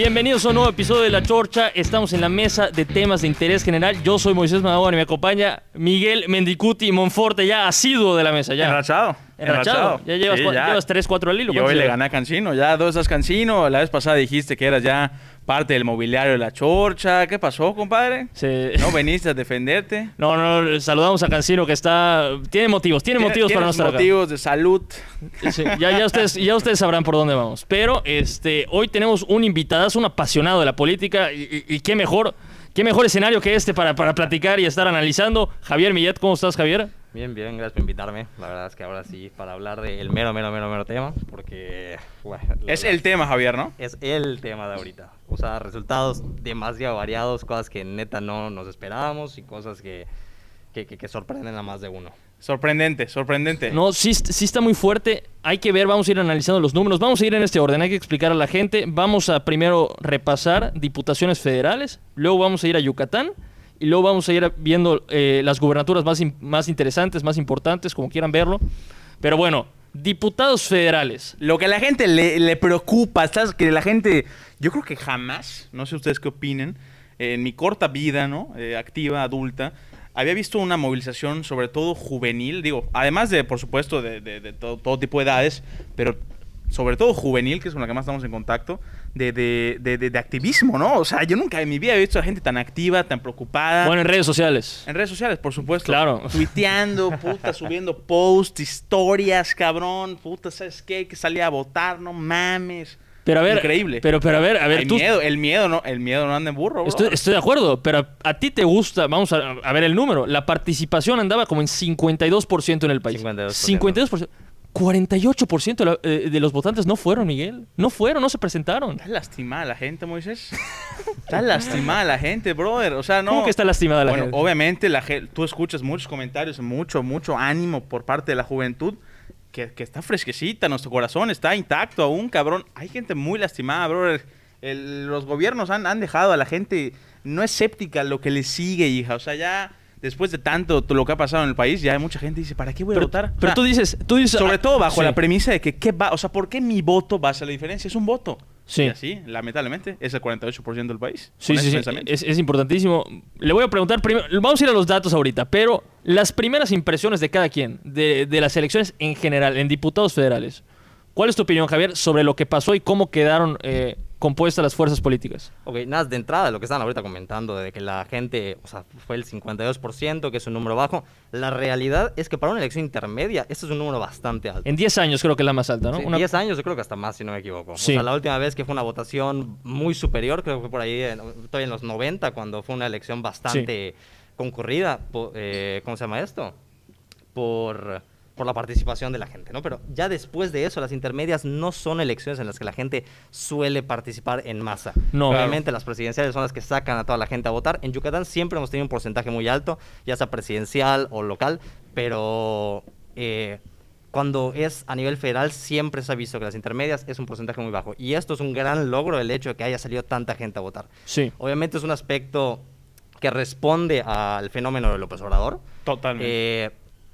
Bienvenidos a un nuevo episodio de La Chorcha. Estamos en la mesa de temas de interés general. Yo soy Moisés Madagón y me acompaña Miguel Mendicuti Monforte, ya asiduo de la mesa. Ya. Enrachado. Ya llevas, Sí, ya. llevas 3, 4 al hilo. Y ¿cuántos hoy le gané a Cancino. Ya dos estás Cancino. La vez pasada dijiste que eras ya parte del mobiliario de la chorcha. ¿Qué pasó, compadre? Se- ¿No veniste a defenderte? No, no, saludamos a Cancino que está... Tiene motivos, tiene motivos para no ¿Tienes estar acá. motivos de salud. Sí, ya, ya, ustedes, ya ustedes sabrán por dónde vamos. Pero este, hoy tenemos un invitadazo, un apasionado de la política. Y, y- y qué mejor, qué mejor escenario que este para, para platicar y estar analizando. Javier Millet, ¿cómo estás, Javier? Bien, bien, gracias por invitarme. La verdad es que ahora sí, para hablar del mero, mero, mero, mero tema, porque bueno, Es verdad, el tema, Javier, ¿no? es el tema de ahorita. O sea, resultados demasiado variados, cosas que neta no nos esperábamos y cosas que, que, que- que sorprenden a más de uno. Sorprendente, sorprendente. No, sí, sí está muy fuerte. Hay que ver, vamos a ir analizando los números. Vamos a ir en este orden, hay que explicar a la gente. Vamos a primero repasar diputaciones federales, luego vamos a ir a Yucatán y luego vamos a ir viendo eh, las gubernaturas más, in- más interesantes, más importantes, como quieran verlo. Pero bueno, diputados federales. Lo que a la gente le, le preocupa, ¿sabes? Que la gente, yo creo que jamás, no sé ustedes qué opinen, eh, en mi corta vida, ¿no? Eh, activa, adulta, había visto una movilización, sobre todo juvenil, digo, además de, por supuesto, de, de- de todo, todo tipo de edades, pero sobre todo juvenil, que es con la que más estamos en contacto, de, de- de- de- de activismo, ¿no? O sea, yo nunca en mi vida he visto a gente tan activa, tan preocupada. Bueno, en redes sociales. En redes sociales, por supuesto. Claro. Tuiteando, puta, subiendo posts, historias, cabrón. Puta, ¿sabes qué? Que salía a votar, no mames. Pero a ver, Increíble. Pero, pero a ver, a ver, Hay tú, miedo, el miedo no, el miedo no anda en burro, bro. Estoy, estoy de acuerdo, pero a, a ti te gusta, vamos a, a ver el número, la participación andaba como en 52% en el país. 52%. 52%. 48% de, la- eh, de los votantes no fueron, Miguel. No fueron, no se presentaron. Está lastimada la gente, Moisés. Está lastimada la gente, brother. O sea, no. ¿Cómo que está lastimada la bueno, gente? obviamente la tú escuchas muchos comentarios, mucho, mucho ánimo por parte de la juventud. Que, que está fresquecita, nuestro corazón está intacto aún, cabrón. Hay gente muy lastimada, brother. El- los gobiernos han, han dejado a la gente no escéptica lo que le sigue, hija. O sea, ya después de tanto lo que ha pasado en el país, ya hay mucha gente que dice, ¿para qué voy a Pero, votar? O pero tú dices, tú dices... sobre ah, todo bajo sí. la premisa de que, ¿qué va? O sea, ¿por qué mi voto va a hacer la diferencia? Es un voto. Sí. Y así, lamentablemente, es el 48% del país. Sí, sí, sí. es importantísimo. Le voy a preguntar primero. Vamos a ir a los datos ahorita, pero las primeras impresiones de cada quien, de, de las elecciones en general, en diputados federales. ¿Cuál es tu opinión, Javier, sobre lo que pasó y cómo quedaron eh, compuestas las fuerzas políticas? Ok, nada, de entrada, lo que estaban ahorita comentando, de que la gente, o sea, fue el 52%, que es un número bajo. La realidad es que para una elección intermedia, este es un número bastante alto. En 10 años creo que es la más alta, ¿no? Sí, Una- 10 años, yo creo que hasta más, si no me equivoco. Sí. O sea, la última vez que fue una votación muy superior, creo que fue por ahí, en, todavía en los 90, cuando fue una elección bastante concurrida. po- eh, ¿Cómo se llama esto? Por, por la participación de la gente, ¿no? Pero ya después de eso, las intermedias no son elecciones en las que la gente suele participar en masa. No. Obviamente las presidenciales son las que sacan a toda la gente a votar. En Yucatán siempre hemos tenido un porcentaje muy alto, ya sea presidencial o local, pero eh, cuando es a nivel federal siempre se ha visto que las intermedias es un porcentaje muy bajo. Y esto es un gran logro el hecho de que haya salido tanta gente a votar. Sí. Obviamente es un aspecto que responde al fenómeno de López Obrador. Totalmente. Eh,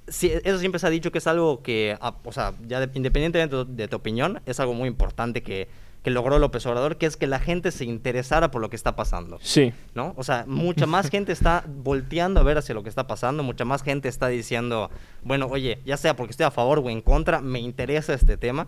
sí, eso siempre se ha dicho que es algo que, ah, o sea, ya de- independientemente de tu, de tu opinión, es algo muy importante que, que logró López Obrador, que es que la gente se interesara por lo que está pasando. Sí. ¿no? O sea, mucha más gente está volteando a ver hacia lo que está pasando, mucha más gente está diciendo, bueno, oye, ya sea porque estoy a favor o en contra, me interesa este tema.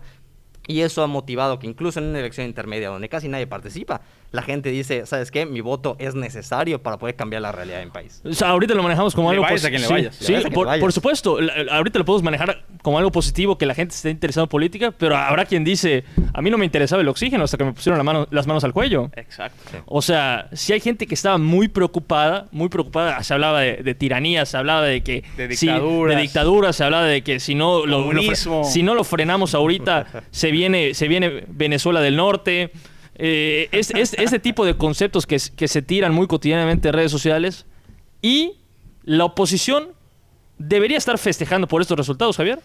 Y eso ha motivado que incluso en una elección intermedia donde casi nadie participa, la gente dice, ¿sabes qué? Mi voto es necesario para poder cambiar la realidad en país. O sea, ahorita lo manejamos como Le algo vayas a posi- quien le sí. Le Sí, por, le vayas. por supuesto. Ahorita lo podemos manejar como algo positivo, que la gente esté interesada en política, pero habrá quien dice, a mí no me interesaba el oxígeno hasta que me pusieron la mano- las manos al cuello. Exacto. O sea, si hay gente que estaba muy preocupada, muy preocupada, se hablaba de, de tiranía, se hablaba de que... De si- dictaduras. de dictaduras, se hablaba de que si no lo, si no lo frenamos ahorita, se viene, se viene Venezuela del Norte. Eh, es, es- ese tipo de conceptos que, se tiran muy cotidianamente en redes sociales. Y la oposición debería estar festejando por estos resultados, Javier.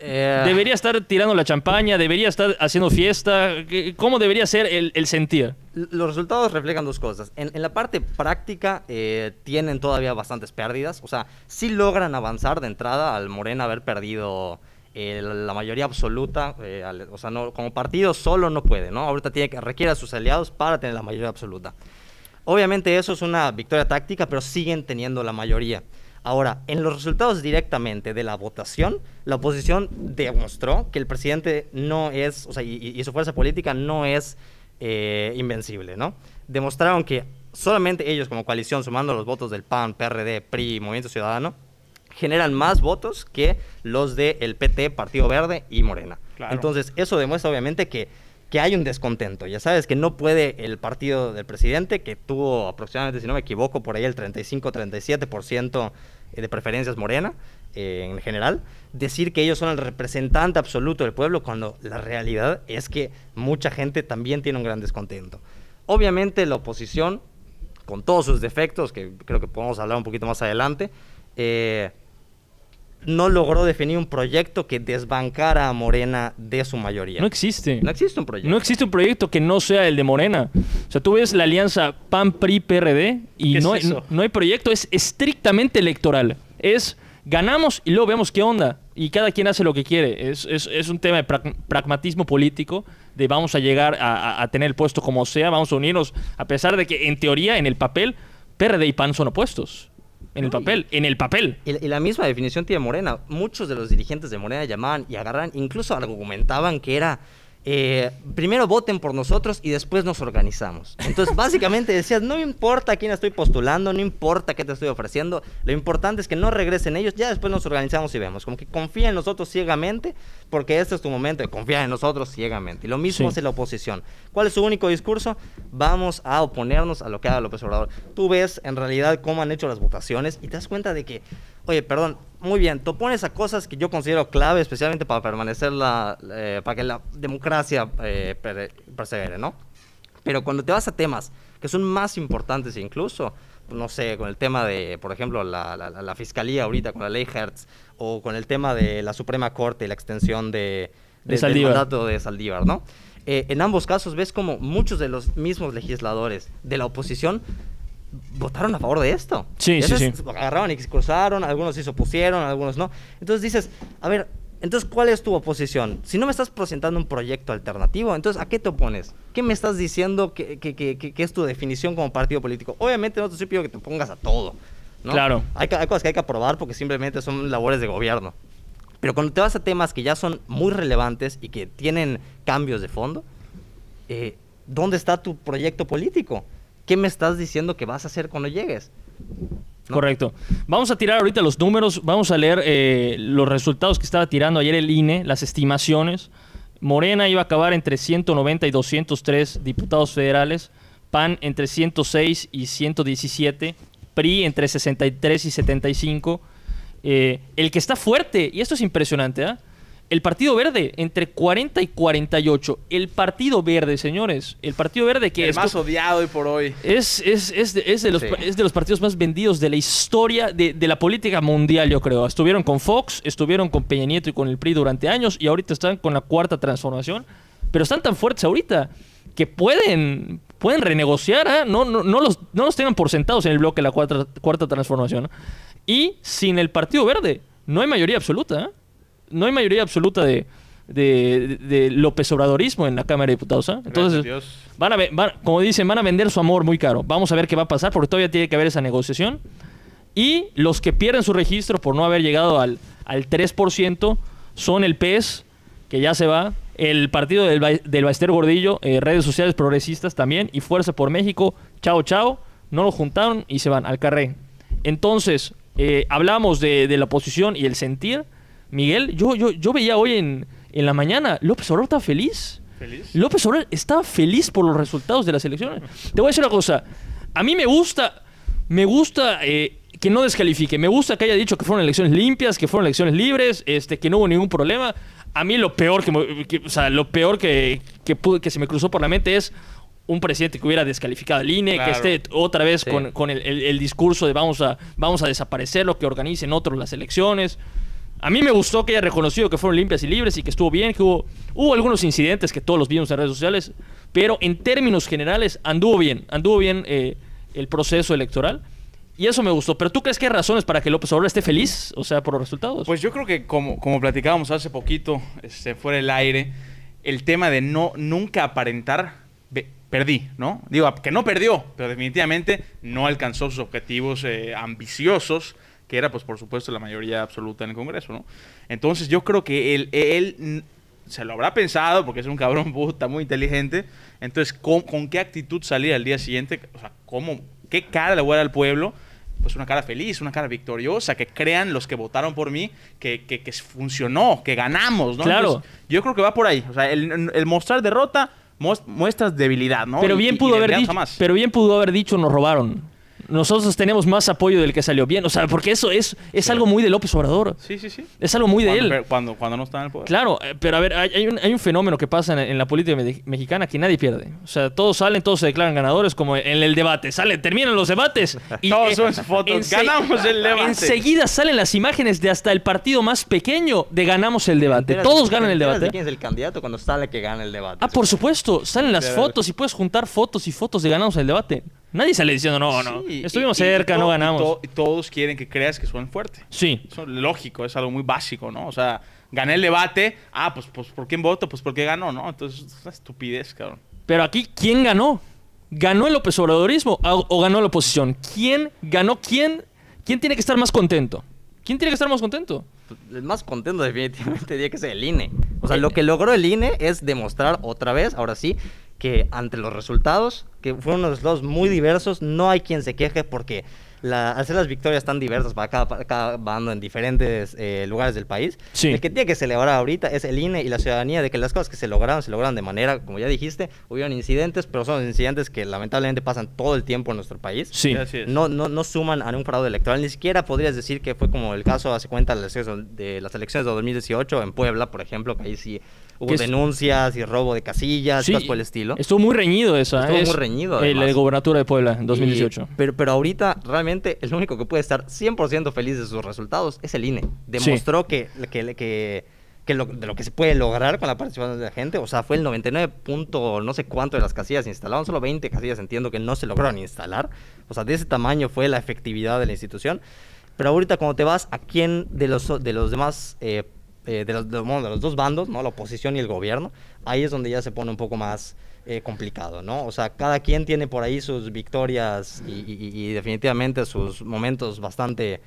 Eh, Debería estar tirando la champaña, debería estar haciendo fiesta. ¿Qué- ¿Cómo debería ser el, el sentir? Los resultados reflejan dos cosas. En, en la parte práctica eh, tienen todavía bastantes pérdidas. O sea, sí logran avanzar de entrada al Morena haber perdido eh, la, mayoría absoluta, eh, o sea, no, como partido solo no puede, ¿no? Ahorita tiene que requiere a sus aliados para tener la mayoría absoluta. Obviamente eso es una victoria táctica, pero siguen teniendo la mayoría. Ahora, en los resultados directamente de la votación, la oposición demostró que el presidente no es, o sea, y, su fuerza política no es eh, invencible, ¿no? Demostraron que solamente ellos como coalición, sumando los votos del PAN, PRD, PRI Movimiento Ciudadano, generan más votos que los del PT, Partido Verde y Morena. Claro. Entonces, eso demuestra obviamente que, que hay un descontento. Ya sabes que no puede el partido del presidente, que tuvo aproximadamente, si no me equivoco, por ahí el 35-37% de preferencias Morena eh, en general, decir que ellos son el representante absoluto del pueblo, cuando la realidad es que mucha gente también tiene un gran descontento. Obviamente la oposición, con todos sus defectos, que creo que podemos hablar un poquito más adelante, eh, no logró definir un proyecto que desbancara a Morena de su mayoría. No existe. No existe un proyecto. No existe un proyecto que no sea el de Morena. O sea, tú ves la alianza PAN-PRI-PRD y ¿Qué no, es hay, eso? no, no hay proyecto, es estrictamente electoral. Es ganamos y luego vemos qué onda. Y cada quien hace lo que quiere. Es, es- es un tema de prag- pragmatismo político, de vamos a llegar a, a- a tener el puesto como sea, vamos a unirnos, a pesar de que en teoría, en el papel, PRD y PAN son opuestos. En el papel, en el papel. Y, y la misma definición tiene Morena. Muchos de los dirigentes de Morena llamaban y agarran, incluso argumentaban que era, eh, primero voten por nosotros y después nos organizamos. Entonces, básicamente decías, no importa a quién estoy postulando, no importa qué te estoy ofreciendo, lo importante es que no regresen ellos, ya después nos organizamos y vemos. Como que confía en nosotros ciegamente, porque este es tu momento de confiar en nosotros ciegamente. Y lo mismo Sí. hace la oposición. ¿Cuál es su único discurso? Vamos a oponernos a lo que haga López Obrador. Tú ves en realidad cómo han hecho las votaciones y te das cuenta de que, oye, perdón, muy bien, te opones a cosas que yo considero clave, especialmente para permanecer la, eh, para que la democracia eh, per- persevere, ¿no? Pero cuando te vas a temas que son más importantes incluso, no sé, con el tema de, por ejemplo, la, la- la- fiscalía ahorita con la ley Hertz, o con el tema de la Suprema Corte y la extensión de, De de- del mandato de Saldívar, ¿no? Eh, en ambos casos ves como muchos de los mismos legisladores de la oposición votaron a favor de esto. Sí, sí, sí. Agarraron y cruzaron, algunos sí se opusieron, algunos no. Entonces dices, a ver, entonces, ¿cuál es tu oposición? Si no me estás presentando un proyecto alternativo, entonces, ¿a qué te opones? ¿Qué me estás diciendo que, que- que- que- es tu definición como partido político? Obviamente no te estoy pidiendo que te pongas a todo, ¿no? Claro. Hay, hay cosas que hay que aprobar porque simplemente son labores de gobierno. Pero cuando te vas a temas que ya son muy relevantes y que tienen cambios de fondo, eh, ¿dónde está tu proyecto político? ¿Qué me estás diciendo que vas a hacer cuando llegues? Correcto. Vamos a tirar ahorita los números, vamos a leer eh, los resultados que estaba tirando ayer el INE, las estimaciones. Morena iba a acabar entre 190 y 203 diputados federales, PAN entre 106 y 117, PRI entre 63 y 75. Eh, el que está fuerte, y esto es impresionante, ¿ah? El Partido Verde entre 40 y 48. El Partido Verde, señores. El Partido Verde que el esto- más odiado hoy por hoy. es, es, es, de, es de los, Sí. es de los partidos más vendidos de la historia de, de la política mundial, yo creo. Estuvieron con Fox, estuvieron con Peña Nieto y con el PRI durante años y ahorita están con la cuarta transformación. Pero están tan fuertes ahorita que pueden, pueden renegociar, ¿ah? no, no, no, los, no los tengan por sentados en el bloque de la cuarta, cuarta transformación. Y sin el Partido Verde no hay mayoría absoluta. ¿ah? No hay mayoría absoluta de, de, de- López Obradorismo en la Cámara de Diputados. ¿ah? Entonces, Dios. Van a, van- como dicen, van a vender su amor muy caro. Vamos a ver qué va a pasar porque todavía tiene que haber esa negociación. Y los que pierden su registro por no haber llegado al, al 3% son el PES, que ya se va, el partido del, Ba- del Baester Gordillo, eh, redes sociales progresistas también, y Fuerza por México, chao, chao, no lo juntaron y se van al carré. Entonces, eh, hablamos de, de la oposición y el sentir. Miguel, yo, yo, yo veía hoy en, en la mañana, López Obrador está feliz. ¿Feliz? López Obrador estaba feliz por los resultados de las elecciones. Te voy a decir una cosa. A mí me gusta, me gusta eh, que no descalifique. Me gusta que haya dicho que fueron elecciones limpias, que fueron elecciones libres, este, que no hubo ningún problema. A mí lo peor que, me- que- o sea, lo peor que, que, pude- que se me cruzó por la mente es un presidente que hubiera descalificado al INE, Claro. que esté otra vez Sí. con, con el, el- el discurso de vamos a, vamos a desaparecerlo, que organicen otros las elecciones. A mí me gustó que haya reconocido que fueron limpias y libres y que estuvo bien, que hubo, algunos incidentes que todos los vimos en redes sociales, pero en términos generales anduvo bien, anduvo bien eh, el proceso electoral. Y eso me gustó. Pero ¿tú crees que hay razones para que López Obrador esté feliz? O sea, por los resultados. Pues yo creo que como, como platicábamos hace poquito, este, fuera del aire, el tema de no nunca aparentar, perdí, ¿no? Digo, que no perdió, pero definitivamente no alcanzó sus objetivos eh, ambiciosos, que era, pues, por supuesto, la mayoría absoluta en el Congreso, ¿no? Entonces yo creo que él, él se lo habrá pensado, porque es un cabrón puta muy inteligente, entonces, ¿con, con qué actitud salir al día siguiente? O sea, ¿cómo, ¿qué cara le voy a dar al pueblo? pues una cara feliz, una cara victoriosa, que crean los que votaron por mí que, que, que funcionó, que ganamos, ¿no? Claro. Entonces, yo creo que va por ahí. O sea, el, el mostrar derrota muest- muestras debilidad, ¿no? pero bien y- pudo y haber dicho, pero bien pudo haber dicho nos robaron. Nosotros tenemos más apoyo del que salió bien. O sea, porque eso es, es Sí. algo muy de López Obrador. Sí, sí, sí. Es algo muy de él. pero Cuando, cuando no está en el poder. Claro, eh, pero a ver, hay, hay un, hay un fenómeno que pasa en, en la política me- mexicana que nadie pierde. O sea, todos salen, todos se declaran ganadores, como en el debate. Salen, terminan los debates. Y, Todos eh, sus fotos. Ganamos el debate. Enseguida salen las imágenes de hasta el partido más pequeño de ganamos el debate. ¿Enteras- Todos ganan el debate. de quién es el candidato cuando sale que gana el debate? Ah, por supuesto, salen las fotos y puedes juntar fotos y fotos de ganamos el debate. Nadie sale diciendo, no, no, Sí, estuvimos y- y- y cerca, no y ganamos. to- Y, todos quieren que creas que son fuertes. Sí, Eso es lógico, es algo muy básico, ¿no? O sea, gané el debate. Ah, pues, pues ¿por quién voto? Pues porque ganó, ¿no? Entonces, es una estupidez, cabrón. pero aquí, ¿quién ganó? ¿Ganó el López Obradorismo o o ganó la oposición? ¿Quién ganó? ¿Quién, ¿Quién tiene que estar más contento? ¿Quién tiene que estar más contento? El más contento definitivamente diría que es el INE. O sea, lo que logró el INE es demostrar otra vez, ahora sí, que ante los resultados, que fueron unos resultados muy diversos, no hay quien se queje porque la, al ser las victorias tan diversas para cada, para cada bando en diferentes eh, lugares del país, Sí. el que tiene que celebrar ahorita es el INE y la ciudadanía de que las cosas que se lograron, se lograron de manera, como ya dijiste, hubieron incidentes, pero son incidentes que lamentablemente pasan todo el tiempo en nuestro país Sí. No, no, no suman a un fraude electoral. Ni siquiera podrías decir que fue como el caso, hace cuenta, de las elecciones de las elecciones de 2018 en Puebla, por ejemplo, que ahí sí hubo denuncias y robo de casillas, Sí, cosas por el estilo. Estuvo muy reñido esa. Estuvo es muy reñido, El, además. gobernatura de Puebla en 2018. Y- pero, pero ahorita, realmente, el único que puede estar 100% feliz de sus resultados es el INE. Demostró que, que, que, que lo, de lo que se puede lograr con la participación de la gente. O sea, fue el 99 punto no sé cuánto de las casillas instaladas. Solo 20 casillas entiendo que no se lograron instalar. O sea, de ese tamaño fue la efectividad de la institución. Pero ahorita cuando te vas a quién de los, de los demás... eh, eh, de, los, de, bueno, de los dos bandos, ¿no? La oposición y el gobierno, ahí es donde ya se pone un poco más eh, complicado, ¿no? O sea, cada quien tiene por ahí sus victorias y, y- y definitivamente sus momentos bastante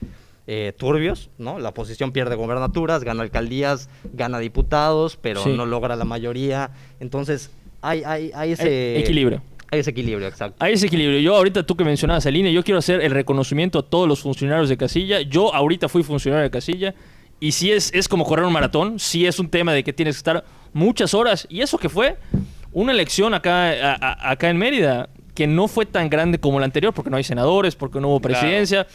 eh, turbios, ¿no? La oposición pierde gobernaturas, gana alcaldías, gana diputados, pero Sí. no logra la mayoría. Entonces, hay, hay, hay ese... Equilibrio. Hay ese equilibrio, exacto. Hay ese equilibrio. Yo ahorita tú que mencionabas el INE, yo quiero hacer el reconocimiento a todos los funcionarios de casilla. Yo ahorita fui funcionario de casilla y sí es, es como correr un maratón, sí es un tema de que tienes que estar muchas horas. Y eso que fue una elección acá, a- a- acá en Mérida, que no fue tan grande como la anterior, porque no hay senadores, porque no hubo Claro. presidencia.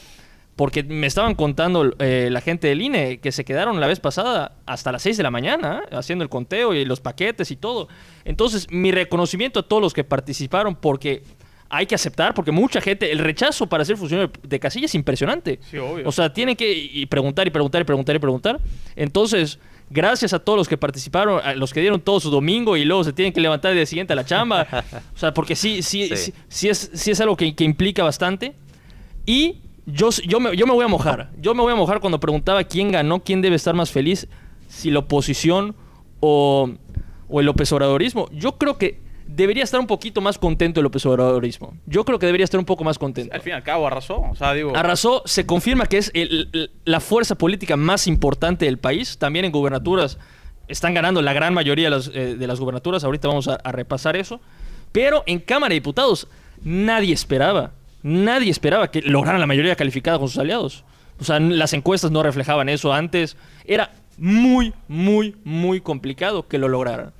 Porque me estaban contando eh, la gente del INE que se quedaron la vez pasada hasta las 6 de la mañana ¿eh? haciendo el conteo y los paquetes y todo. Entonces, mi reconocimiento a todos los que participaron porque hay que aceptar, porque mucha gente, el rechazo para ser funcionario de casilla es impresionante. Sí, obvio. O sea, tienen que y preguntar y preguntar y preguntar y preguntar. Entonces, gracias a todos los que participaron, a los que dieron todo su domingo y luego se tienen que levantar el día siguiente a la chamba. o sea, porque sí, sí, sí, Sí. sí es, sí es algo que, que implica bastante. Y yo, yo, me, yo me voy a mojar. Yo me voy a mojar cuando preguntaba quién ganó, quién debe estar más feliz, si la oposición o, o el López Obradorismo. Yo creo que debería estar un poquito más contento el López Obradorismo. Yo creo que debería estar un poco más contento. Al fin y al cabo arrasó. O sea, digo. Arrasó, se confirma que es el- el- la fuerza política más importante del país. También en gubernaturas están ganando la gran mayoría de las, eh, de las gubernaturas. Ahorita vamos a, a repasar eso. Pero en Cámara de Diputados nadie esperaba, nadie esperaba que lograran la mayoría calificada con sus aliados. O sea, las encuestas no reflejaban eso antes. Era muy, muy, muy complicado que lo lograran.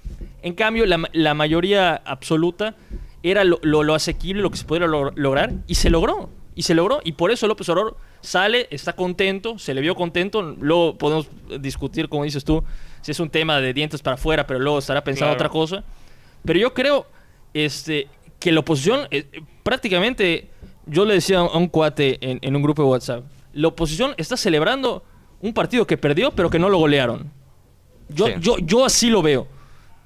En cambio, la, la mayoría absoluta era lo, lo- lo asequible, lo que se podría lo- lograr, y se logró. Y se logró. Y por eso López Obrador sale, está contento, se le vio contento. Luego podemos discutir, como dices tú, si es un tema de dientes para afuera, pero luego estará pensando Claro. otra cosa. Pero yo creo este, que la oposición, eh, prácticamente, yo le decía a un cuate en, en un grupo de WhatsApp, la oposición está celebrando un partido que perdió, pero que no lo golearon. Yo, Sí. yo, yo así lo veo.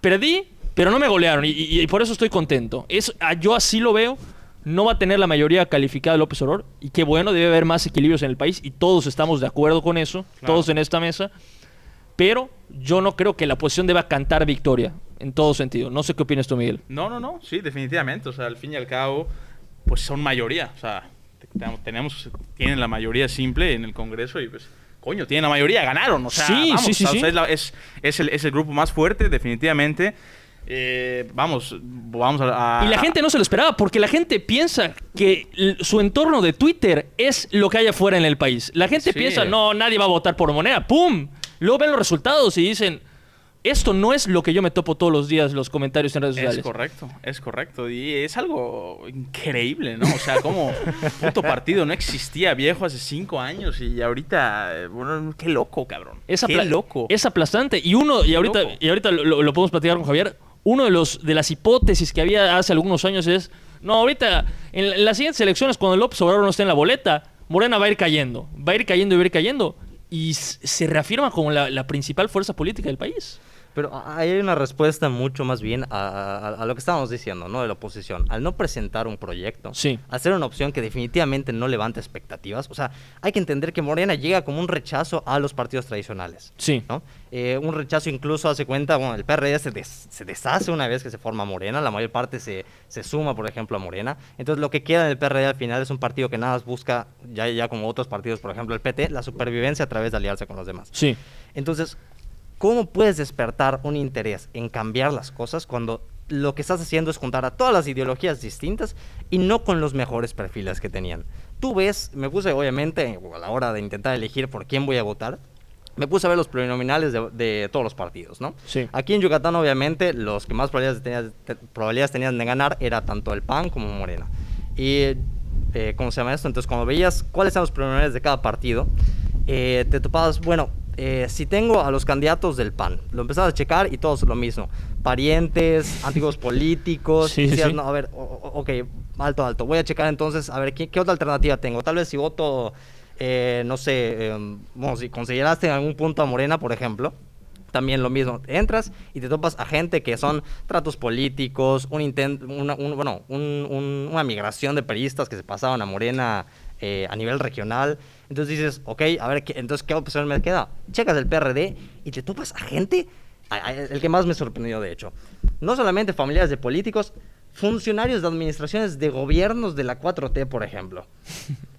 Perdí, pero no me golearon y, y- y por eso estoy contento. Es, ah, yo así lo veo no va a tener la mayoría calificada de López Obrador y qué bueno, debe haber más equilibrios en el país y todos estamos de acuerdo con eso, Claro. todos en esta mesa, pero yo no creo que la oposición deba cantar victoria en todo sentido. No sé qué opinas tú, Miguel. No, no, no, sí, definitivamente. O sea, al fin y al cabo, pues son mayoría. O sea, te- tenemos, tenemos- tienen la mayoría simple en el Congreso y pues, coño, tienen la mayoría, ganaron. O sea, Sí, vamos, sí, sí, o sea, sí. Es, la- es- es el, es el grupo más fuerte, definitivamente. Eh, vamos, vamos a, a- Y la gente no se lo esperaba, porque la gente piensa que su entorno de Twitter es lo que hay afuera en el país. La gente Sí. piensa, no, nadie va a votar por Moneda. ¡Pum! Luego ven los resultados y dicen, esto no es lo que yo me topo todos los días los comentarios en redes Es sociales. correcto, es correcto. Y es algo increíble, ¿no? O sea, como puto partido no existía viejo hace cinco años y ahorita, eh, bueno, qué loco, cabrón. Es, qué loco. es aplastante. Y uno, y ahorita, y ahorita lo, podemos platicar con Javier, uno de los de las hipótesis que había hace algunos años es, no, ahorita, en, en las siguientes elecciones, cuando López Obrador no esté en la boleta, Morena va a ir cayendo, va a ir cayendo y va a ir cayendo. Y se reafirma como la, la principal fuerza política del país. Pero hay una respuesta mucho más bien a, a- a lo que estábamos diciendo, ¿no? De la oposición. Al no presentar un proyecto, Sí. hacer una opción que definitivamente no levanta expectativas. O sea, hay que entender que Morena llega como un rechazo a los partidos tradicionales. Sí. ¿no? Eh, un rechazo incluso hace cuenta, bueno, el PRD se, des- se deshace una vez que se forma Morena, la mayor parte se, se suma, por ejemplo, a Morena. Entonces lo que queda en el PRD al final es un partido que nada más busca, ya, ya como otros partidos, por ejemplo el PT, la supervivencia a través de aliarse con los demás. Sí. Entonces, ¿cómo puedes despertar un interés en cambiar las cosas cuando lo que estás haciendo es juntar a todas las ideologías distintas y no con los mejores perfiles que tenían? Tú ves, me puse obviamente a la hora de intentar elegir por quién voy a votar, me puse a ver los plurinominales de, de todos los partidos, ¿no? Sí. Aquí en Yucatán, obviamente, los que más probabilidades tenían, te- probabilidades tenían de ganar era tanto el PAN como Morena. Y, eh, ¿cómo se llama esto? Entonces, cuando veías cuáles eran los plurinominales de cada partido, eh, te topabas, bueno, eh, si tengo a los candidatos del PAN, lo empezabas a checar y todos lo mismo. Parientes, antiguos políticos. Sí, decías, sí. no, a ver, ok, alto, alto. Voy a checar entonces, a ver, ¿qué, qué otra alternativa tengo? Tal vez si voto, eh, no sé, eh, bueno, si consideraste en algún punto a Morena, por ejemplo, también lo mismo. Entras y te topas a gente que son tratos políticos, un intento, una, un- bueno, un- un- una migración de periodistas que se pasaban a Morena eh, a nivel regional. Entonces dices, ok, a ver, ¿qué, entonces, ¿qué opción me queda? Checas el PRD y te topas a gente, a- a- el que más me sorprendió, de hecho. No solamente familiares de políticos, funcionarios de administraciones de gobiernos de la 4T, por ejemplo.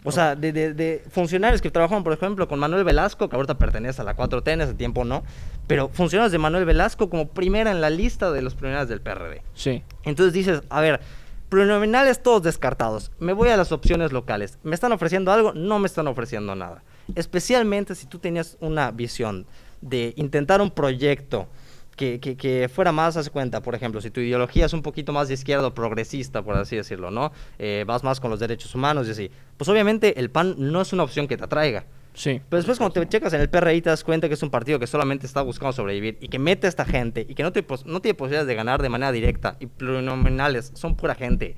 O sea, de, de- de funcionarios que trabajaban, por ejemplo, con Manuel Velasco, que ahorita pertenece a la 4T, en ese tiempo no, pero funcionarios de Manuel Velasco como primera en la lista de los primeros del PRD. Sí. Entonces dices, a ver, plurinominales todos descartados. Me voy a las opciones locales. ¿Me están ofreciendo algo? No me están ofreciendo nada. Especialmente si tú tenías una visión de intentar un proyecto que, que- que fuera más, haz cuenta, por ejemplo, si tu ideología es un poquito más de izquierda o progresista, por así decirlo, ¿no? Eh, vas más con los derechos humanos y así. Pues obviamente el PAN no es una opción que te atraiga. Sí. Pero después cuando te checas en el PRI te das cuenta que es un partido que solamente está buscando sobrevivir y que mete a esta gente y que no, te no tiene posibilidades de ganar de manera directa y plurinominales son pura gente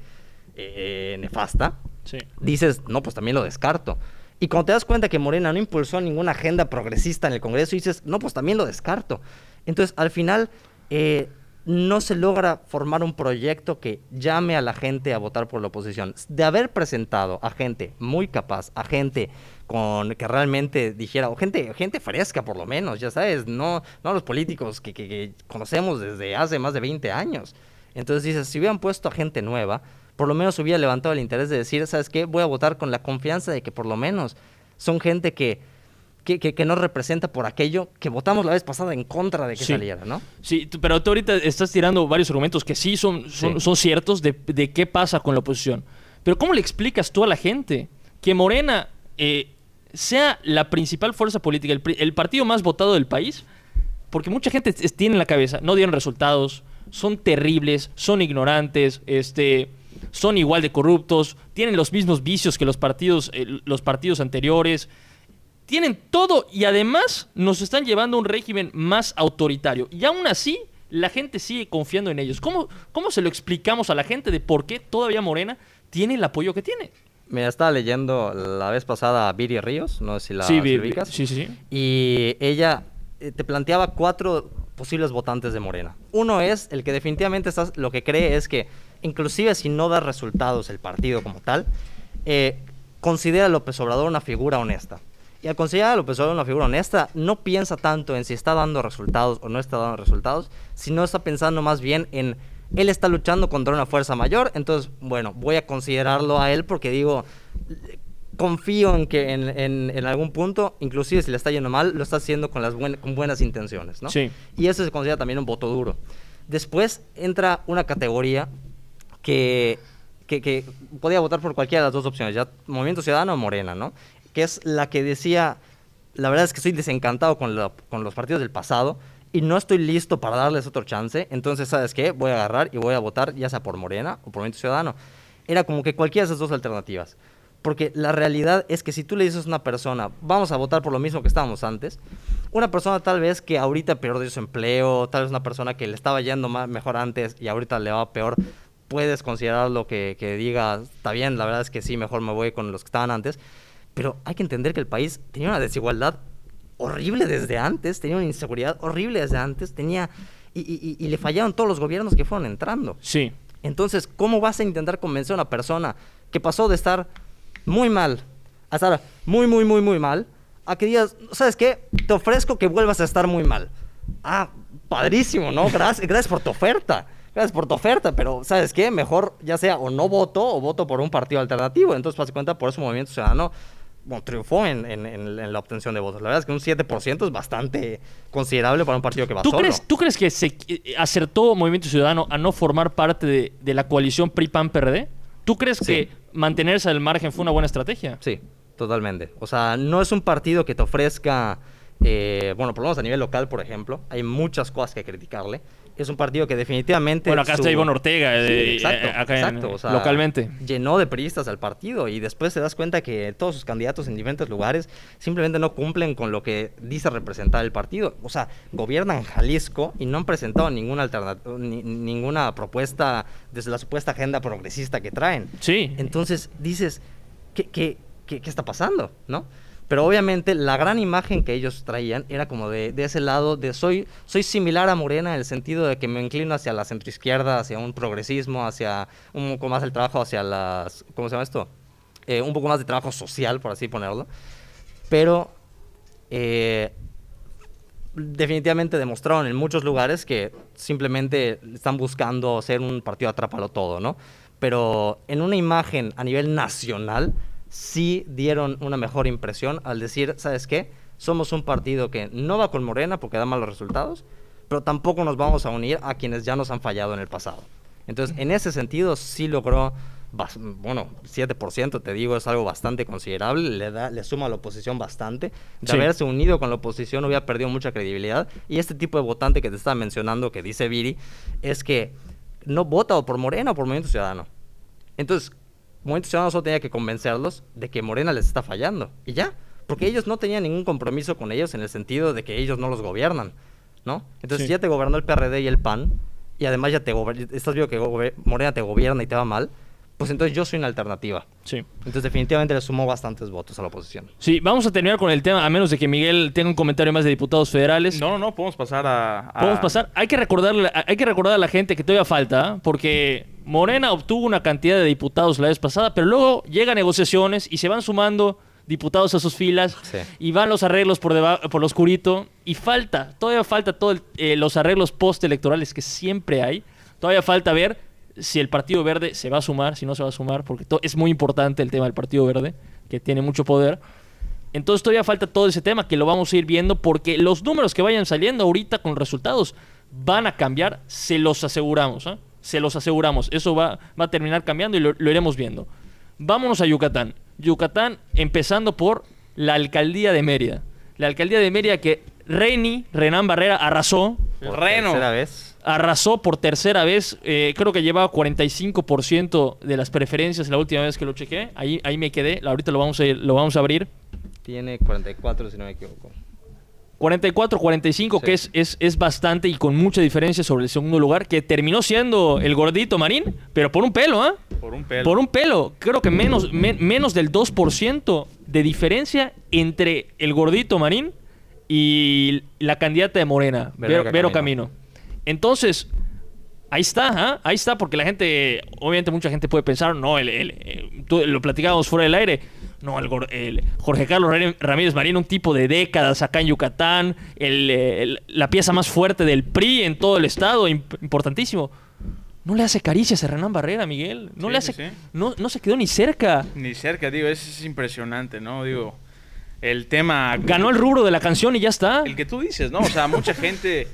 eh, nefasta, Sí. dices, no, pues también lo descarto. Y cuando te das cuenta que Morena no impulsó ninguna agenda progresista en el Congreso, dices, no, pues también lo descarto. Entonces, al final, eh, no se logra formar un proyecto que llame a la gente a votar por la oposición. De haber presentado a gente muy capaz, a gente con que realmente dijera, o gente, gente fresca por lo menos, ya sabes, no, no los políticos que, que- que conocemos desde hace más de 20 años. Entonces dices, si hubieran puesto a gente nueva, por lo menos hubiera levantado el interés de decir, ¿sabes qué? Voy a votar con la confianza de que por lo menos son gente que, que, que, que nos representa por aquello que votamos la vez pasada en contra de que Sí. saliera, ¿no? Sí, pero tú ahorita estás tirando varios argumentos que sí son, son, Sí. son ciertos de, de qué pasa con la oposición. Pero ¿cómo le explicas tú a la gente que Morena eh, sea la principal fuerza política, el, partido más votado del país? Porque mucha gente tiene en la cabeza, no dieron resultados, son terribles, son ignorantes, este, son igual de corruptos, tienen los mismos vicios que los partidos, eh, los partidos anteriores tienen todo y además nos están llevando a un régimen más autoritario. Y aún así, la gente sigue confiando en ellos. ¿Cómo, ¿Cómo se lo explicamos a la gente de por qué todavía Morena tiene el apoyo que tiene? Me estaba leyendo la vez pasada a Viri Ríos, no sé si la sí, ubicas. sí, sí. Y ella eh, te planteaba cuatro posibles votantes de Morena. Uno es el que definitivamente estás, lo que cree es que, inclusive si no da resultados el partido como tal, eh, considera a López Obrador una figura honesta. Y al considerar a López Obrador una figura honesta, no piensa tanto en si está dando resultados o no está dando resultados, sino está pensando más bien en él está luchando contra una fuerza mayor, entonces, bueno, voy a considerarlo a él porque digo, confío en que en, en- en algún punto, inclusive si le está yendo mal, lo está haciendo con, las buen- con buenas intenciones, ¿no? Sí. Y eso se considera también un voto duro. Después entra una categoría que, que, que podía votar por cualquiera de las dos opciones, ya Movimiento Ciudadano o Morena, ¿no? Que es la que decía, la verdad es que estoy desencantado con, la- con los partidos del pasado y no estoy listo para darles otro chance, entonces, ¿sabes qué? Voy a agarrar y voy a votar ya sea por Morena o por Movimiento Ciudadano. Era como que cualquiera de esas dos alternativas. Porque la realidad es que si tú le dices a una persona, vamos a votar por lo mismo que estábamos antes, una persona tal vez que ahorita perdió su empleo, tal vez una persona que le estaba yendo ma- mejor antes y ahorita le va peor, puedes considerarlo que, que diga, está bien, la verdad es que sí, mejor me voy con los que estaban antes. Pero hay que entender que el país tenía una desigualdad horrible desde antes, tenía una inseguridad horrible desde antes, tenía... Y, y- y- y le fallaron todos los gobiernos que fueron entrando. Sí. Entonces, ¿cómo vas a intentar convencer a una persona que pasó de estar muy mal a estar muy, muy, muy, muy mal a que digas, ¿sabes qué? Te ofrezco que vuelvas a estar muy mal. Ah, padrísimo, ¿no? Gracias, gracias por tu oferta. Gracias por tu oferta, pero ¿sabes qué? Mejor ya sea o no voto o voto por un partido alternativo. Entonces, para cuenta, por eso Movimiento Ciudadano bueno, triunfó en, en- la obtención de votos. La verdad es que un 7% es bastante considerable para un partido que va ¿Tú solo. crees, ¿Tú crees que se acertó Movimiento Ciudadano a no formar parte de, de la coalición PRI-PAN-PRD? ¿Tú crees Sí. que mantenerse al margen fue una buena estrategia? Sí, totalmente. O sea, no es un partido que te ofrezca, eh, bueno, por lo menos a nivel local, por ejemplo, hay muchas cosas que criticarle. Es un partido que definitivamente... Bueno, acá su- está Ivonne Ortega, Sí, eh, exacto, eh, acá en- exacto, o sea, localmente. Llenó de periodistas al partido y después te das cuenta que todos sus candidatos en diferentes lugares simplemente no cumplen con lo que dice representar el partido. O sea, gobiernan Jalisco y no han presentado ninguna, alterna- ni- ninguna propuesta desde la supuesta agenda progresista que traen. Sí. Entonces dices, ¿qué, qué, qué, qué está pasando? ¿No? Pero obviamente la gran imagen que ellos traían era como de, de ese lado de soy, soy similar a Morena en el sentido de que me inclino hacia la centroizquierda, hacia un progresismo, hacia un poco más el trabajo hacia las... ¿Cómo se llama esto? Eh, un poco más de trabajo social, por así ponerlo. Pero eh, definitivamente demostraron en muchos lugares que simplemente están buscando ser un partido atrápalo todo, ¿no? Pero en una imagen a nivel nacional sí dieron una mejor impresión al decir, ¿sabes qué? Somos un partido que no va con Morena porque da malos resultados, pero tampoco nos vamos a unir a quienes ya nos han fallado en el pasado. Entonces, en ese sentido sí logró, bueno, 7%, te digo, es algo bastante considerable, le, da, le suma a la oposición bastante. De Sí. haberse unido con la oposición hubiera perdido mucha credibilidad. Y este tipo de votante que te estaba mencionando, que dice Viri, es que no vota o por Morena o por Movimiento Ciudadano. Entonces, Movimiento Ciudadano solo tenía que convencerlos de que Morena les está fallando. Y ya, porque ellos no tenían ningún compromiso con ellos en el sentido de que ellos no los gobiernan, ¿no? Entonces, Sí. si ya te gobernó el PRD y el PAN, y además ya te estás viendo que Morena te gobierna y te va mal, pues entonces yo soy una alternativa. Sí. Entonces, definitivamente le sumó bastantes votos a la oposición. Sí, vamos a terminar con el tema, a menos de que Miguel tenga un comentario más de diputados federales. No, no, no, podemos pasar a. a- Podemos pasar. Hay que, recordarle, hay que recordar a la gente que todavía falta, porque Morena obtuvo una cantidad de diputados la vez pasada, pero luego llegan negociaciones y se van sumando diputados a sus filas Sí. y van los arreglos por, por lo oscurito y falta, todavía falta todos los arreglos postelectorales que siempre hay. Todavía falta ver si el Partido Verde se va a sumar, si no se va a sumar, porque es muy importante el tema del Partido Verde, que tiene mucho poder. Entonces todavía falta todo ese tema que lo vamos a ir viendo porque los números que vayan saliendo ahorita con resultados van a cambiar, se los aseguramos, ¿ah? Se los aseguramos. Eso va, va a terminar cambiando y lo, lo iremos viendo. Vámonos a Yucatán. Yucatán empezando por la alcaldía de Mérida. La alcaldía de Mérida que Reni, Renan Barrera, arrasó. Por Reno. tercera vez. Arrasó por tercera vez. eh, creo que llevaba 45% de las preferencias la última vez que lo chequé. Ahí, ahí me quedé. Ahorita lo vamos a, lo vamos a abrir. Tiene 44, si no me equivoco. 44-45, Sí. que es, es, es bastante y con mucha diferencia sobre el segundo lugar, que terminó siendo el gordito Marín, pero por un pelo, ¿ah? Por un pelo. Por un pelo. Creo que menos, men- menos del 2% de diferencia entre el gordito Marín y la candidata de Morena, Vero, Camino. Camino. Entonces, ahí está, ¿ah? ahí está, porque la gente, obviamente mucha gente puede pensar, no, el, el- eh, lo platicábamos fuera del aire, no, el, el Jorge Carlos Ra- Ramírez Marín, un tipo de décadas acá en Yucatán, el, el- la pieza más fuerte del PRI en todo el estado, imp- importantísimo. No le hace caricias a Hernán Barrera, Miguel. No Sí, le hace. sí. No, no se quedó ni cerca. Ni cerca, digo, es, es impresionante, ¿no? Digo, el tema... Ganó el rubro de la canción y ya está. El que tú dices, ¿no? O sea, mucha gente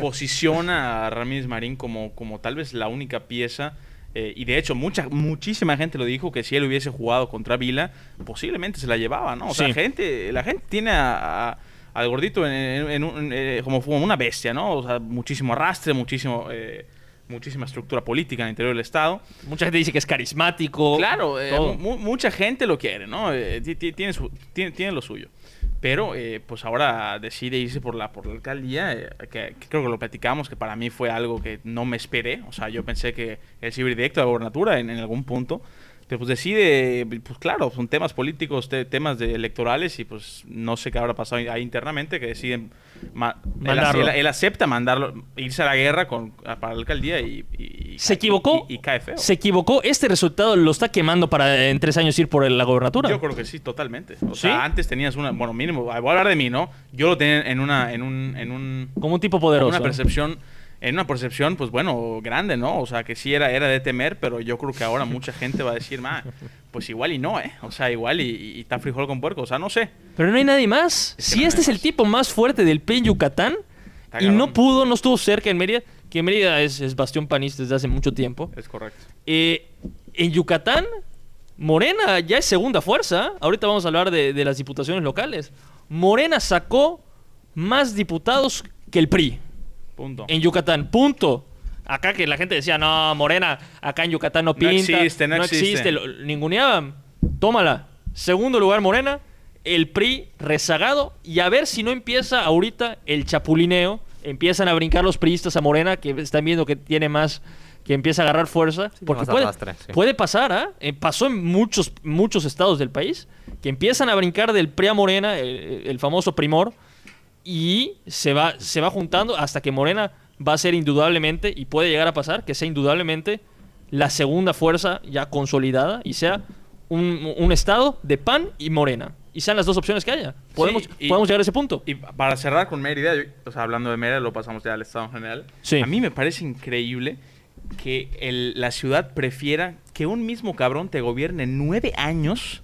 posiciona a Ramírez Marín como, como tal vez la única pieza. Eh, y de hecho, mucha, muchísima gente lo dijo que si él hubiese jugado contra Vila, posiblemente se la llevaba, ¿no? O sea, Sí. gente, la gente tiene a- a- al gordito en, en- en un- eh, como, como una bestia, ¿no? O sea, muchísimo arrastre, muchísimo, eh, muchísima estructura política en el interior del Estado. Mucha gente dice que es carismático. Claro, eh, mu- mucha gente lo quiere, ¿no? Eh, su- tiene, tiene lo suyo. Pero, eh, pues ahora decide irse por la, por la alcaldía, eh, que, creo que lo platicamos, que para mí fue algo que no me esperé. O sea, yo pensé que él se iba directo a la gobernatura en algún punto. Pero pues decide, pues claro, son temas políticos, te- temas de electorales y pues no sé qué habrá pasado ahí internamente, que deciden... ma- él, Mandarlo. él- él acepta mandarlo, irse a la guerra con, para la alcaldía y... y- Se equivocó. Y, y cae feo. Se equivocó. Este resultado lo está quemando para en tres años ir por la gobernatura. Yo creo que sí, totalmente. O ¿Sí? sea, antes tenías una, bueno, mínimo, voy a hablar de mí, ¿no? Yo lo tenía en una, en un, en un, Como un tipo poderoso. una percepción, en una percepción, pues bueno, grande, ¿no? O sea, que sí era, era de temer, pero yo creo que ahora mucha gente va a decir, ma, pues igual y no, ¿eh? O sea, igual y, está frijol con puerco, o sea, no sé. Pero no hay nadie más. Es si este es el tipo más fuerte del PRI en Yucatán Está y cabrón. no pudo, no estuvo cerca en Mérida, que Mérida es, es bastión panista desde hace mucho tiempo. Es correcto. Eh, en Yucatán, Morena ya es segunda fuerza. Ahorita vamos a hablar de, de las diputaciones locales. Morena sacó más diputados que el PRI Punto. en Yucatán. Punto. Acá que la gente decía, no, Morena, acá en Yucatán no No pinta. existe, no existe". lo- ninguneaban. Tómala. Segundo lugar, Morena. El PRI rezagado. Y a ver si no empieza ahorita el chapulineo. Empiezan a brincar los priistas a Morena, que están viendo que tiene más, que empieza a agarrar fuerza. Sí, porque puede, arrastre, sí. puede pasar, ¿ah? Eh, pasó en muchos, muchos estados del país, que empiezan a brincar del PRI a Morena, el, el famoso primor, y se va, se va juntando hasta que Morena va a ser indudablemente, y puede llegar a pasar, que sea indudablemente la segunda fuerza ya consolidada y sea un, un estado de PAN y Morena. Y sean las dos opciones que haya. Podemos, Sí, y- podemos llegar a ese punto. Y para cerrar con Mérida, yo- o sea, hablando de Mérida, lo pasamos ya al Estado en general. Sí. A mí me parece increíble que el- la ciudad prefiera que un mismo cabrón te gobierne nueve años.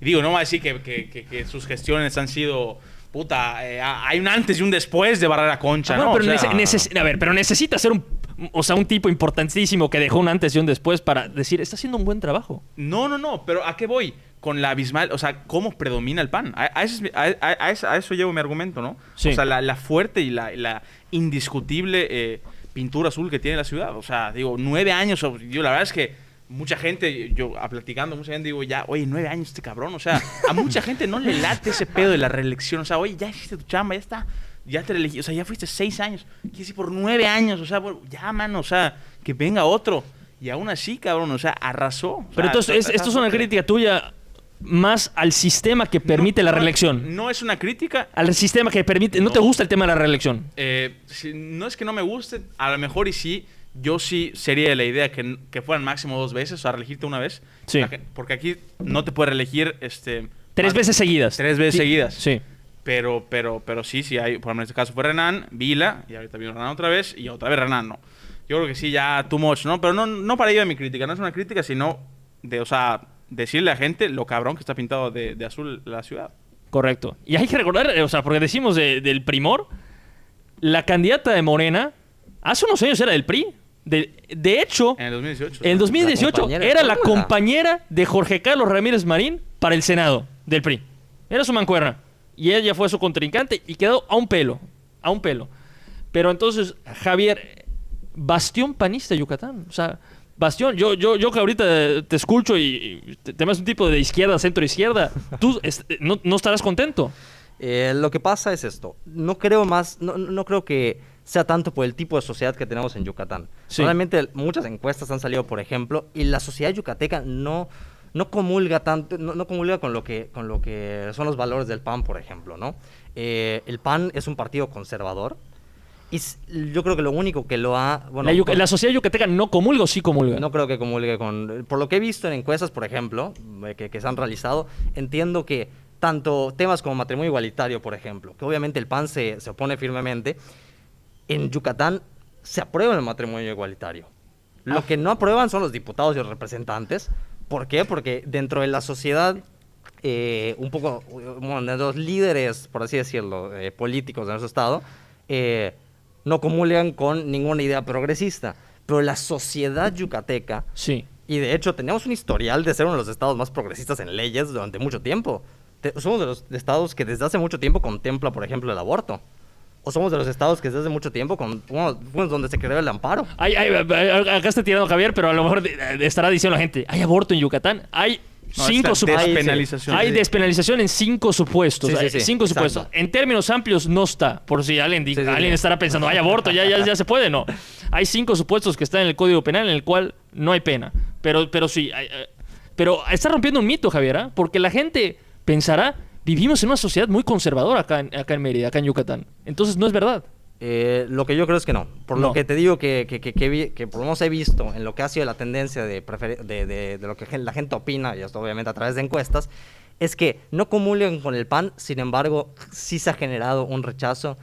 Y digo, no va a decir que, que- que- que sus gestiones han sido. Puta, eh, hay un antes y un después de Barrera Concha, Ah, bueno, ¿no? pero, O sea, nece- neces- a ver, pero necesita ser un, o sea, un tipo importantísimo que dejó un antes y un después para decir, está haciendo un buen trabajo. No, no, no, pero ¿a qué voy? Con la abismal, o sea, ¿cómo predomina el pan? A, a eso, a- a- llevo mi argumento, ¿no? Sí. O sea, la, la fuerte y la, la indiscutible eh, pintura azul que tiene la ciudad. O sea, digo, nueve años, yo la verdad es que mucha gente, yo a platicando, mucha gente digo, ya, oye, nueve años este cabrón, o sea, a mucha gente no le late ese pedo de la reelección, o sea, oye, ya hiciste tu chamba, ya está, ya te elegí, o sea, ya fuiste seis años, quieres decir por nueve años, o sea, ya, mano, o sea, que venga otro. Y aún así, cabrón, o sea, arrasó. O Pero entonces, es- esto es una crítica tuya más al sistema que permite No, la reelección. No es una crítica. Al sistema que permite... ¿No, te gusta el tema de la reelección? Eh, si- no es que no me guste, a lo mejor y sí. Yo sí sería de la idea que, que fueran máximo dos veces, o sea, reelegirte una vez. Sí. Porque- aquí no te puedes reelegir este, Tres veces seguidas. Tres veces Sí, seguidas. Sí. Pero, pero, pero sí, sí hay. Por ejemplo, en este caso fue Renan, Vila, y ahorita vino Renan otra vez, y otra vez Renan, no. Yo creo que sí, ya too much, ¿no? Pero no, no para ello de mi crítica, no es una crítica, sino de, o sea, decirle a la gente lo cabrón que está pintado de, de azul la ciudad. Correcto. Y hay que recordar, eh, o sea, porque decimos de- del primor, la candidata de Morena hace unos años era del PRI. De, de hecho, En el 2018. en 2018 compañera de era la fórmula. compañera de Jorge Carlos Ramírez Marín para el Senado del PRI. Era su mancuerna. Y ella fue su contrincante y quedó a un pelo. A un pelo. Pero entonces, Javier, bastión panista de Yucatán. O sea, bastión. Yo, yo, yo que ahorita te escucho y, te, te ves un tipo de izquierda, centro izquierda, tú es- no, no estarás contento. Eh, lo que pasa es esto. No creo más, no, no creo que sea tanto por el tipo de sociedad que tenemos en Yucatán. Sí. Realmente muchas encuestas han salido, por ejemplo, y la sociedad yucateca no, no comulga tanto, no, no comulga con lo que con lo que son los valores del PAN, por ejemplo, ¿no? Eh, el PAN es un partido conservador. Y yo creo que lo único que lo ha. Bueno, la, con- la sociedad yucateca no comulga o sí comulga. no creo que comulgue con... Por lo que he visto en encuestas, por ejemplo, eh, que, que se han realizado, entiendo que tanto temas como matrimonio igualitario, por ejemplo, que obviamente el PAN se, se opone firmemente, en Yucatán se aprueba el matrimonio igualitario. Lo Ah. que no aprueban son los diputados y los representantes. ¿Por qué? Porque dentro de la sociedad, eh, un poco, bueno, de los líderes, por así decirlo, eh, políticos de nuestro estado, eh, no comulgan con ninguna idea progresista. Pero la sociedad yucateca, Sí. y de hecho tenemos un historial de ser uno de los estados más progresistas en leyes durante mucho tiempo. Te- somos de los estados que desde hace mucho tiempo contempla, por ejemplo, el aborto. O somos de los estados que desde hace mucho tiempo, con, bueno, donde se creó el amparo. Ay, ay, ay, acá está tirando Javier, pero a lo mejor estará diciendo la gente, ¿hay aborto en Yucatán? Hay No, cinco despenalización. Hay Sí. despenalización en cinco supuestos. Sí, sí, hay sí, cinco exacto. supuestos. En términos amplios no está. Por si alguien, di- Sí, sí, alguien sí. estará pensando, hay aborto, ya, ya, ya se puede. No. Hay cinco supuestos que están en el Código Penal en el cual no hay pena. Pero, pero sí. hay- hay- pero está rompiendo un mito, Javier, ¿ah? porque la gente pensará, vivimos en una sociedad muy conservadora acá en, acá en Mérida, acá en Yucatán. Entonces no es verdad. Eh, lo que yo creo es que no. Por No. lo que te digo que, que, que, que que por lo menos he visto en lo que ha sido la tendencia de, de, de- de lo que la gente opina, y esto obviamente a través de encuestas, es que no comulgan con el PAN, sin embargo, sí se ha generado un rechazo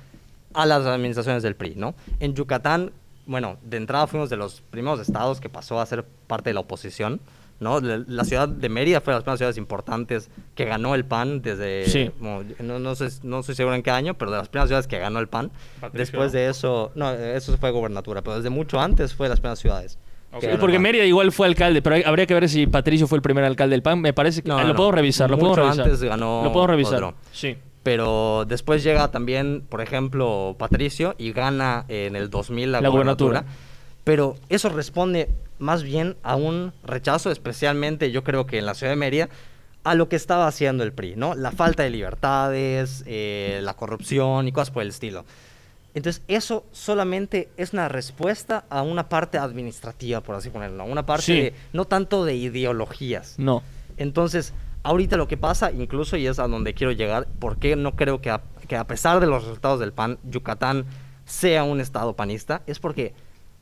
a las administraciones del PRI, ¿no? En Yucatán, bueno, de entrada fuimos de los primeros estados que pasó a ser parte de la oposición, ¿no? La, la ciudad de Mérida fue de las primeras ciudades importantes que ganó el PAN desde... Sí. no, no, sé, no estoy seguro en qué año, pero de las primeras ciudades que ganó el PAN. Patricio, Después de eso, no, eso fue gobernatura, pero desde mucho antes fue de las primeras ciudades. Sí, porque. Mérida igual fue alcalde, pero hay- habría que ver si Patricio fue el primer alcalde del PAN. Me parece que No, ah, lo no. puedo revisar, lo puedo revisar. antes ganó lo puedo revisar. otro. Sí. Pero después llega también, por ejemplo, Patricio y gana en el 2000 la, La gobernatura. gubernatura. Pero eso responde más bien a un rechazo, especialmente yo creo que en la ciudad de Mérida, a lo que estaba haciendo el PRI, ¿no? La falta de libertades, eh, la corrupción y cosas por el estilo. Entonces, eso solamente es una respuesta a una parte administrativa, por así ponerlo, una parte Sí. de, no tanto de ideologías. No. Entonces, ahorita lo que pasa, incluso, y es a donde quiero llegar, porque no creo que a, que a pesar de los resultados del PAN, Yucatán sea un estado panista, es porque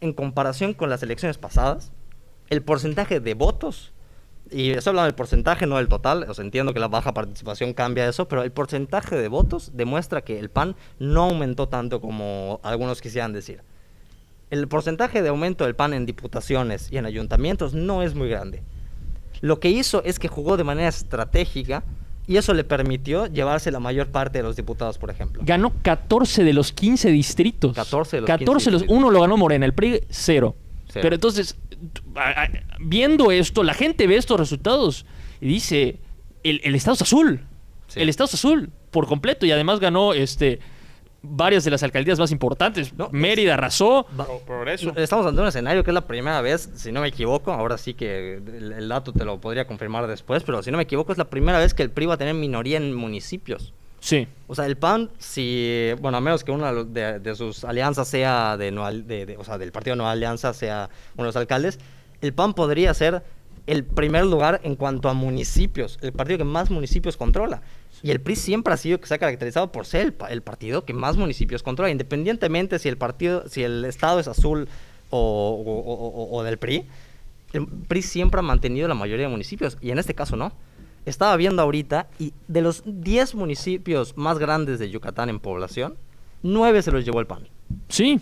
en comparación con las elecciones pasadas, el porcentaje de votos, y estoy hablando del porcentaje, no del total, o sea, entiendo que la baja participación cambia eso, pero el porcentaje de votos demuestra que el PAN no aumentó tanto como algunos quisieran decir. El porcentaje de aumento del PAN en diputaciones y en ayuntamientos no es muy grande. Lo que hizo es que jugó de manera estratégica y eso le permitió llevarse la mayor parte de los diputados, por ejemplo. Ganó 14 de los 15 distritos. 14 de los 14 15 los- distritos. uno lo ganó Morena, el PRI cero. Cero. Pero entonces, viendo esto, la gente ve estos resultados y dice, el, el Estado es azul. Sí. El Estado es azul por completo y además ganó este varias de las alcaldías más importantes. No, Mérida arrasó. Va- Por- por eso. Estamos ante un escenario que es la primera vez, si no me equivoco, ahora sí que el, el dato te lo podría confirmar después, pero si no me equivoco es la primera vez que el PRI va a tener minoría en municipios. Sí. O sea, el PAN, si, bueno, a menos que una de, sus alianzas sea de- de- o sea, del partido Nueva Alianza sea uno de los alcaldes, el PAN podría ser el primer lugar en cuanto a municipios, el partido que más municipios controla. Y el PRI siempre ha sido que se ha caracterizado por ser el, pa- el partido que más municipios controla, independientemente si el partido, si el estado es azul o del PRI. El PRI siempre ha mantenido la mayoría de municipios y en este caso no. Estaba viendo ahorita y de los 10 municipios más grandes de Yucatán en población, 9 se los llevó el PAN. Sí.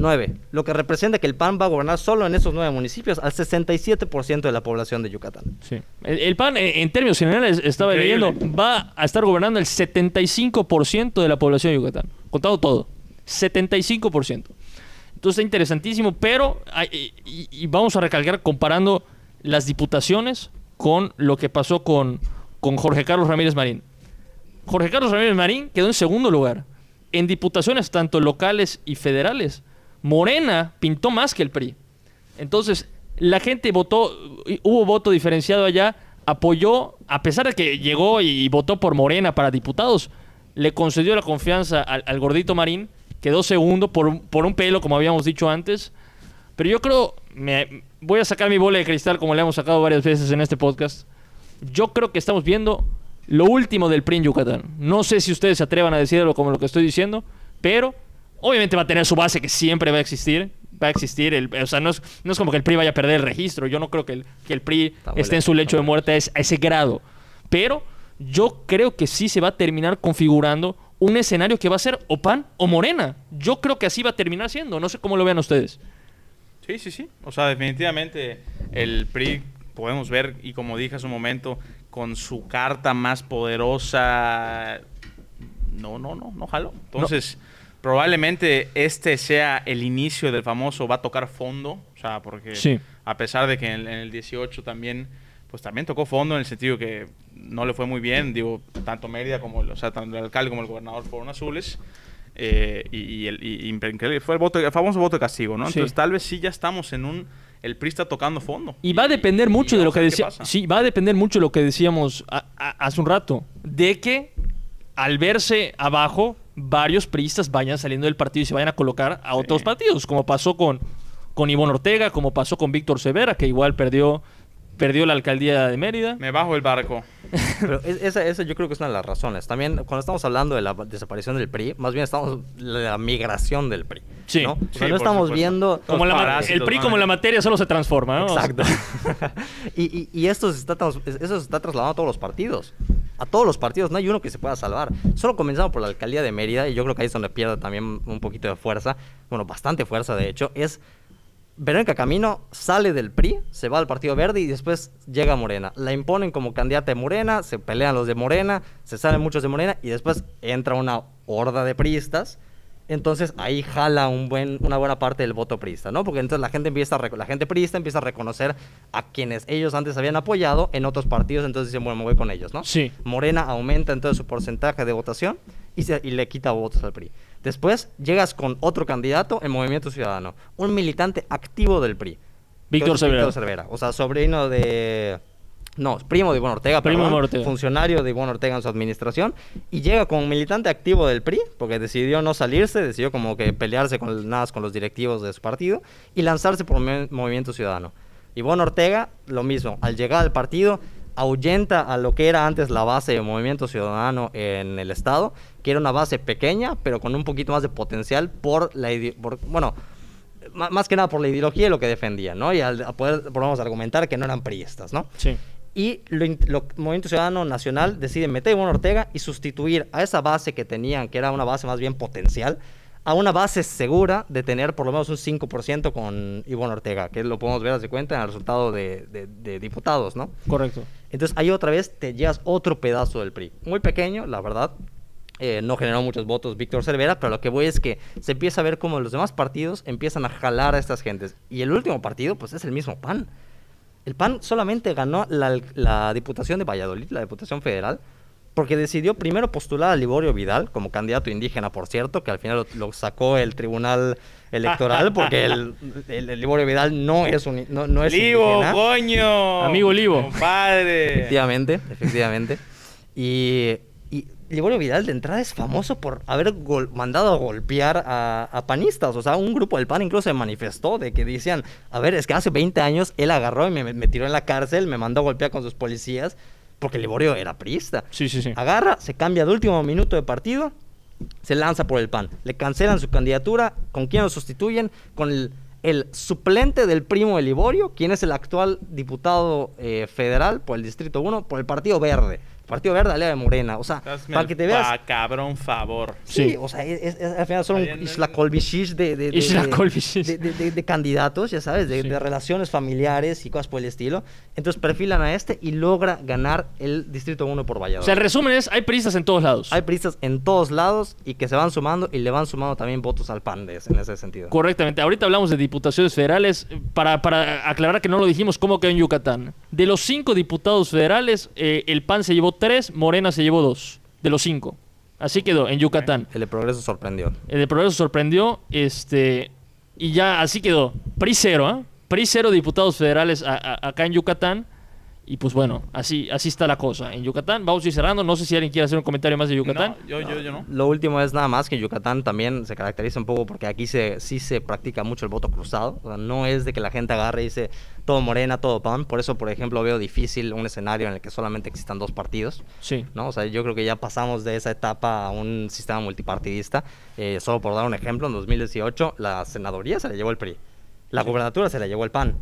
9. Lo que representa que el PAN va a gobernar solo en esos 9 municipios al 67% de la población de Yucatán. Sí. El, el PAN, en, en términos generales, estaba Increíble. leyendo, va a estar gobernando el 75% de la población de Yucatán. Contado todo. 75%. Entonces está interesantísimo, pero hay- y, y vamos a recalcar comparando las diputaciones con lo que pasó con, con Jorge Carlos Ramírez Marín. Jorge Carlos Ramírez Marín quedó en segundo lugar. En diputaciones tanto locales y federales, Morena pintó más que el PRI. Entonces, la gente votó, hubo voto diferenciado allá, apoyó, a pesar de que llegó y votó por Morena para diputados, le concedió la confianza al, gordito Marín, quedó segundo por, un- por un pelo, como habíamos dicho antes. Pero yo creo, me, voy a sacar mi bola de cristal como le hemos sacado varias veces en este podcast. Yo creo que estamos viendo lo último del PRI en Yucatán. No sé si ustedes se atrevan a decirlo como lo que estoy diciendo, pero obviamente va a tener su base que siempre va a existir. Va a existir, el, o sea, no es, no es como que el PRI vaya a perder el registro. Yo no creo que el, que el PRI Está esté en su lecho de muerte a ese, a ese grado. Pero yo creo que sí se va a terminar configurando un escenario que va a ser o PAN o Morena. Yo creo que así va a terminar siendo. No sé cómo lo vean ustedes. Sí, sí, sí. O sea, definitivamente el PRI podemos ver, y como dije hace un momento, con su carta más poderosa. No, no, no, no jaló. Entonces, probablemente este sea el inicio del famoso va a tocar fondo. O sea, porque Sí. a pesar de que en, en el 18 también, pues también tocó fondo en el sentido que no le fue muy bien. Digo, tanto Mérida como, el- o sea, tanto el alcalde como el gobernador fueron azules. eh, y, y el, y- increíble, fue el, voto, el famoso voto de castigo, ¿no? Sí. Entonces, tal vez sí ya estamos en un. El PRI está tocando fondo. Y va a depender mucho de lo que decía, sí, va a depender mucho de lo que decíamos a- a- hace un rato, de que al verse abajo varios priistas vayan saliendo del partido y se vayan a colocar a otros Sí. partidos, como pasó con con Ivonne Ortega, como pasó con Víctor Severa, que igual perdió perdió la alcaldía de Mérida. Me bajo el barco. Pero es- esa, esa yo creo que es una de las razones. También cuando estamos hablando de la desaparición del PRI, más bien estamos de la migración del PRI. Sí. ¿no? O sea, Sí, no estamos supuesto. viendo... Como la el PRI ¿no? como la materia solo se transforma, ¿no? Exacto. y, y- y esto, se está, eso se está trasladando a todos los partidos. A todos los partidos, no hay uno que se pueda salvar. Solo comenzando por la alcaldía de Mérida, y yo creo que ahí es donde pierde también un poquito de fuerza, bueno, bastante fuerza de hecho, es Verónica Camino sale del PRI, se va al Partido Verde y después llega a Morena. La imponen como candidata de Morena, se pelean los de Morena, se salen muchos de Morena y después entra una horda de priistas. Entonces ahí jala un buen, una buena parte del voto priista, ¿no? Porque entonces la gente empieza a la gente priista empieza a reconocer a quienes ellos antes habían apoyado en otros partidos, entonces dicen, bueno, me voy con ellos, ¿no? Sí. Morena aumenta entonces su porcentaje de votación y, se- y le quita votos al PRI. Después llegas con otro candidato en Movimiento Ciudadano, un militante activo del PRI. Víctor Cervera. Víctor Cervera, o sea, sobrino de... No, primo de Ivonne Ortega, Primo perdón, Ortega. funcionario de Ivonne Ortega en su administración, y llega como militante activo del PRI, porque decidió no salirse, decidió como que pelearse con, nada con los directivos de su partido, y lanzarse por Movi- Movimiento Ciudadano. Ivonne Ortega, lo mismo, al llegar al partido, ahuyenta a lo que era antes la base de Movimiento Ciudadano en el Estado, que era una base pequeña, pero con un poquito más de potencial por la por- bueno, más que nada por la ideología y lo que defendían, ¿no? Y al a poder, podemos argumentar que no eran priistas, ¿no? Sí. Y lo, lo- Movimiento Ciudadano Nacional decide meter a Ivonne Ortega y sustituir a esa base que tenían, que era una base más bien potencial, a una base segura de tener por lo menos un 5% con Ivonne Ortega, que lo podemos ver, de cuenta, en el resultado de, de- de diputados, ¿no? Correcto. Entonces ahí otra vez te llevas otro pedazo del PRI. Muy pequeño, la verdad. Eh, no generó muchos votos Víctor Cervera, pero lo que voy es que se empieza a ver cómo los demás partidos empiezan a jalar a estas gentes. Y el último partido, pues es el mismo PAN. El PAN solamente ganó la, la Diputación de Valladolid, la Diputación Federal, porque decidió primero postular a Liborio Vidal como candidato indígena, por cierto, que al final lo, lo sacó el Tribunal Electoral, porque el, el- el Liborio Vidal no es, un, no, no es Livo, indígena. coño. Amigo Livo. Compadre. Efectivamente, efectivamente. Y Liborio Vidal de entrada es famoso por haber mandado a golpear a, a panistas. O sea, un grupo del PAN incluso se manifestó de que decían, a ver, es que hace 20 años él agarró y me, me tiró en la cárcel, me mandó a golpear con sus policías, porque Liborio era priista. Sí, sí, sí. Agarra, se cambia de último minuto de partido, se lanza por el PAN. Le cancelan su candidatura. ¿Con quién lo sustituyen? Con el, el suplente del primo de Liborio, quien es el actual diputado eh, federal por el Distrito 1, por el Partido Verde. Partido Verde, aliado de Morena. O sea, Hazme para que te veas. pa- cabrón favor. Sí, Sí. o sea, es, es- al final son un Islakolvishish de, de, de, Islakolvishish. de, de- de- de candidatos, ya sabes, de, Sí. de relaciones familiares y cosas por el estilo. Entonces perfilan a este y logra ganar el Distrito 1 por Valladolid. O sea, el resumen es, hay priistas en todos lados. Hay priistas en todos lados y que se van sumando y le van sumando también votos al PAN de ese- en ese sentido. Correctamente. Ahorita hablamos de diputaciones federales. Para, para aclarar que no lo dijimos, ¿cómo quedó en Yucatán? De los cinco diputados federales, eh, el PAN se llevó tres, Morena se llevó dos. De los cinco. Así quedó en Yucatán. El de Progreso sorprendió. El de Progreso sorprendió. Este. Y ya así quedó. PRI cero, ¿ah? PRI cero diputados federales a- a- acá en Yucatán. Y pues bueno, así, así está la cosa. En Yucatán, vamos a ir cerrando. No sé si alguien quiere hacer un comentario más de Yucatán. No, yo, yo, yo no. Lo último es nada más que en Yucatán también se caracteriza un poco porque aquí se, sí se practica mucho el voto cruzado. O sea, no es de que la gente agarre y dice todo morena, todo pan. Por eso, por ejemplo, veo difícil un escenario en el que solamente existan dos partidos. Sí. ¿no? O sea, yo creo que ya pasamos de esa etapa a un sistema multipartidista. Eh, solo por dar un ejemplo, en 2018 la senaduría se la llevó el PRI. La gubernatura se la llevó el PAN.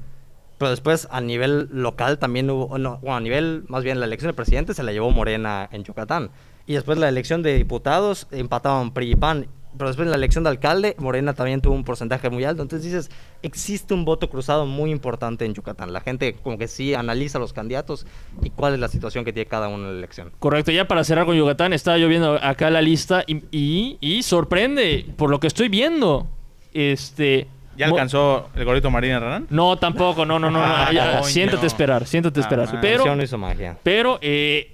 Pero después a nivel local también hubo, no, bueno, a nivel, más bien la elección del presidente se la llevó Morena en Yucatán. Y después la elección de diputados empataban PRI y PAN. Pero después la elección de alcalde, Morena también tuvo un porcentaje muy alto. Entonces dices, existe un voto cruzado muy importante en Yucatán. La gente como que sí analiza los candidatos y cuál es la situación que tiene cada uno en la elección. Correcto, ya para cerrar con Yucatán, estaba yo viendo acá la lista y, y, y sorprende por lo que estoy viendo. Este. ¿Ya alcanzó el gorrito Marina Ranán? No, tampoco, no, no, no. no, Ah, ya, coño. siéntate a esperar, siéntate a Ah, esperar. ah. pero, hizo magia. pero, eh,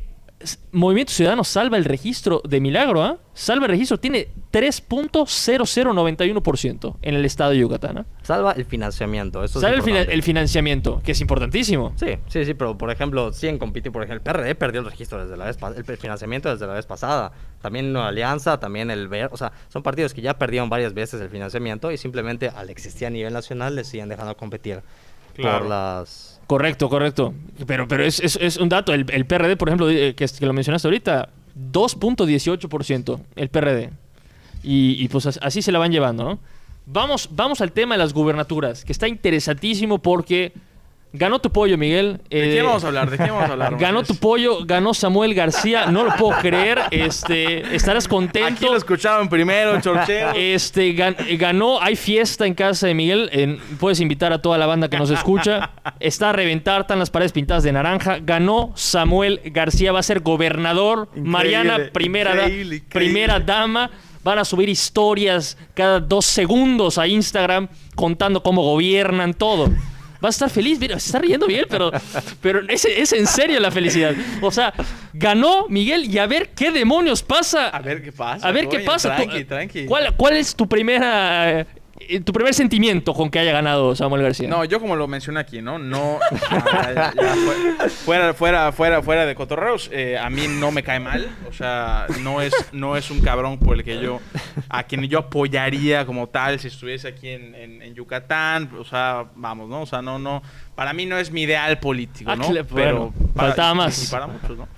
Movimiento Ciudadano salva el registro de milagro, ¿ah? Salva el registro, tiene 3.0091% en el estado de Yucatán. ¿ah? Salva el financiamiento. Eso es Salva el, fina- importante. el financiamiento, que es importantísimo. Sí, sí, sí, pero por ejemplo, siguen compitiendo. Por ejemplo, el PRD perdió el registro desde la vez el financiamiento desde la vez pasada. También Nueva Alianza, también el VER. O sea, son partidos que ya perdieron varias veces el financiamiento y simplemente al existir a nivel nacional les siguen dejando competir Claro. por las. Correcto, correcto. Pero, pero es, es- un dato. El, el PRD, por ejemplo, eh, que, que lo mencionaste ahorita, 2.18% el PRD. Y, y pues as- así se la van llevando, ¿no? Vamos, vamos al tema de las gubernaturas, que está interesantísimo porque ganó tu pollo, Miguel. ¿De Eh, quién vamos a hablar? ¿De quién vamos a hablar? Ganó tu pollo, ganó Samuel García, no lo puedo creer. Este, estarás Aquí contento. lo escucharon primero, Chorcheo. Este gan- ganó, hay fiesta en casa de Miguel. en- puedes invitar a toda la banda que nos escucha. Está a reventar, están las paredes pintadas de naranja. Ganó Samuel García, va a ser gobernador. Increíble, Mariana, primera, da- increíble, increíble. primera dama. Van a subir historias cada dos segundos a Instagram contando cómo gobiernan todo. Va a estar feliz, mira, se está riendo Miguel, pero, pero es, es en serio la felicidad. O sea, ganó Miguel y a ver qué demonios pasa. A ver qué pasa. A ver qué pasa. Tranqui, tranqui. ¿Cuál, cuál es tu primera tu primer sentimiento con que haya ganado Samuel García? No, yo como lo mencioné aquí, ¿no? No. ya, ya, fuera, fuera, fuera, fuera de cotorreos. eh, a mí no me cae mal. O sea, no es, no es un cabrón por el que yo. A quien yo apoyaría como tal si estuviese aquí en, en- en Yucatán. O sea, vamos, ¿no? O sea, no, no. Para mí no es mi ideal político, Ah, ¿no? cla- bueno, para, faltaba más. y para muchos, ¿no?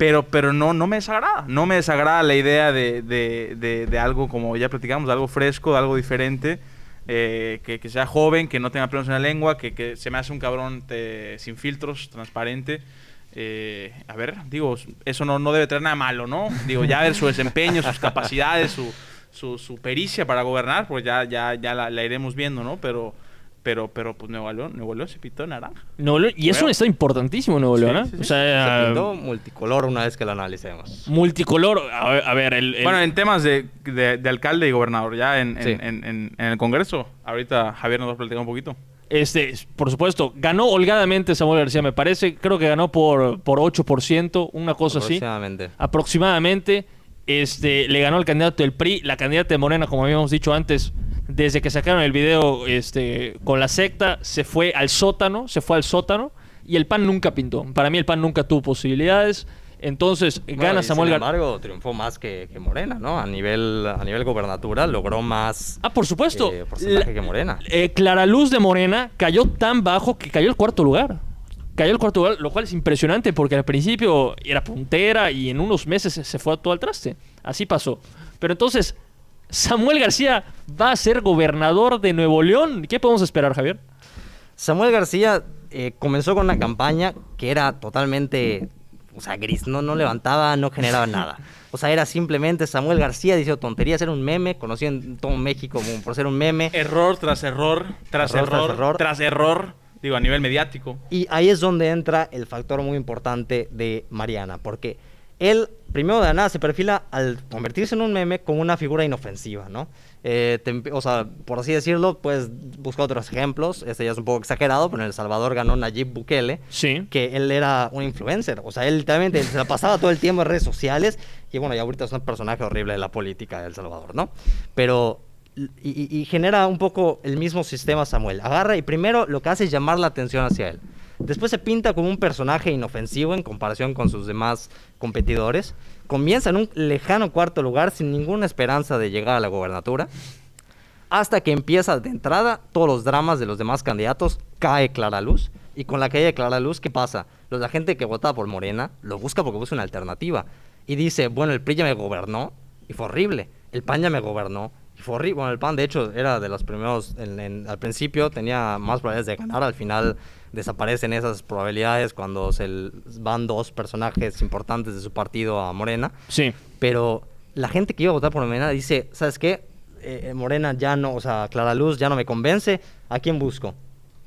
Pero, pero no, no me desagrada. No me desagrada la idea de, de, de, algo, como ya platicamos, de algo fresco, de algo diferente. eh, que, que sea joven, que no tenga pelos en la lengua, que, que se me hace un cabrón eh, sin filtros, transparente. Eh, a ver, digo, eso no, no debe traer nada malo, ¿no? Digo, ya ver su desempeño, sus capacidades, su, su, su pericia para gobernar, pues ya, ya, ya la, la iremos viendo, ¿no? Pero, pero, pero pues Nuevo León, Nuevo León se pintó de naranja. Nuevo León- y es Bueno. un estado importantísimo Nuevo Sí, León, ¿eh? sí, sí. O sea, Se pintó multicolor una vez que lo analicemos. multicolor. A ver, a ver, el, el- Bueno, en temas de, de- de alcalde y gobernador, ya en, en- Sí. en- en- en el Congreso, ahorita Javier nos va a platicar un poquito. este, por supuesto, ganó holgadamente Samuel García, me parece. Creo que ganó por, por 8%, una cosa así. Aproximadamente. aproximadamente. Este, le ganó el candidato del PRI, la candidata de Morena, como habíamos dicho antes, desde que sacaron el video este, con la secta, se fue al sótano, se fue al sótano, y el PAN nunca pintó. Para mí el PAN nunca tuvo posibilidades. Entonces Bueno, gana Samuel Sin García. embargo, triunfó más que, que Morena, ¿no? A nivel, a nivel gobernatura logró más Ah, por supuesto. eh, porcentaje La- que Morena. eh, Clara Luz de Morena cayó tan bajo que cayó el cuarto lugar. Cayó el cuarto lugar, lo cual es impresionante porque al principio era puntera y en unos meses se- se fue todo al traste. Así pasó. Pero entonces, Samuel García va a ser gobernador de Nuevo León. ¿Qué podemos esperar, Javier? Samuel García eh, comenzó con una campaña que era totalmente, o sea, gris, no, no levantaba, no generaba nada. O sea, era simplemente Samuel García diciendo tonterías, era un meme, conocido en todo México como por ser un meme. Error tras error, tras Error tras error, error. tras error, digo, a nivel mediático. Y ahí es donde entra el factor muy importante de Mariana, porque él, primero de nada, se perfila al convertirse en un meme como una figura inofensiva, ¿no? Eh, te o sea, por así decirlo, puedes buscar otros ejemplos, este ya es un poco exagerado, pero en El Salvador ganó Nayib Bukele, Sí. que él era un influencer, o sea, él literalmente se la pasaba todo el tiempo en redes sociales, y bueno, y ahorita es un personaje horrible de la política de El Salvador, ¿no? Pero... Y genera un poco el mismo sistema Samuel. Agarra y primero lo que hace es llamar la atención hacia él. Después se pinta como un personaje inofensivo en comparación con sus demás competidores. Comienza en un lejano cuarto lugar sin ninguna esperanza de llegar a la gobernatura. Hasta que empieza de entrada todos los dramas de los demás candidatos, cae Clara Luz. Y con la caída de Clara Luz, ¿qué pasa? La gente que votaba por Morena lo busca porque busca una alternativa. Y dice, bueno, el PRI ya me gobernó y fue horrible. El PAN ya me gobernó y fue horrible. Bueno, el PAN de hecho era de los primeros, al principio tenía más probabilidades de ganar, al final desaparecen esas probabilidades cuando se van dos personajes importantes de su partido a Morena. Sí. Pero la gente que iba a votar por Morena dice, ¿sabes qué? Eh, eh, Morena ya no, o sea, Clara Luz ya no me convence. ¿A quién busco?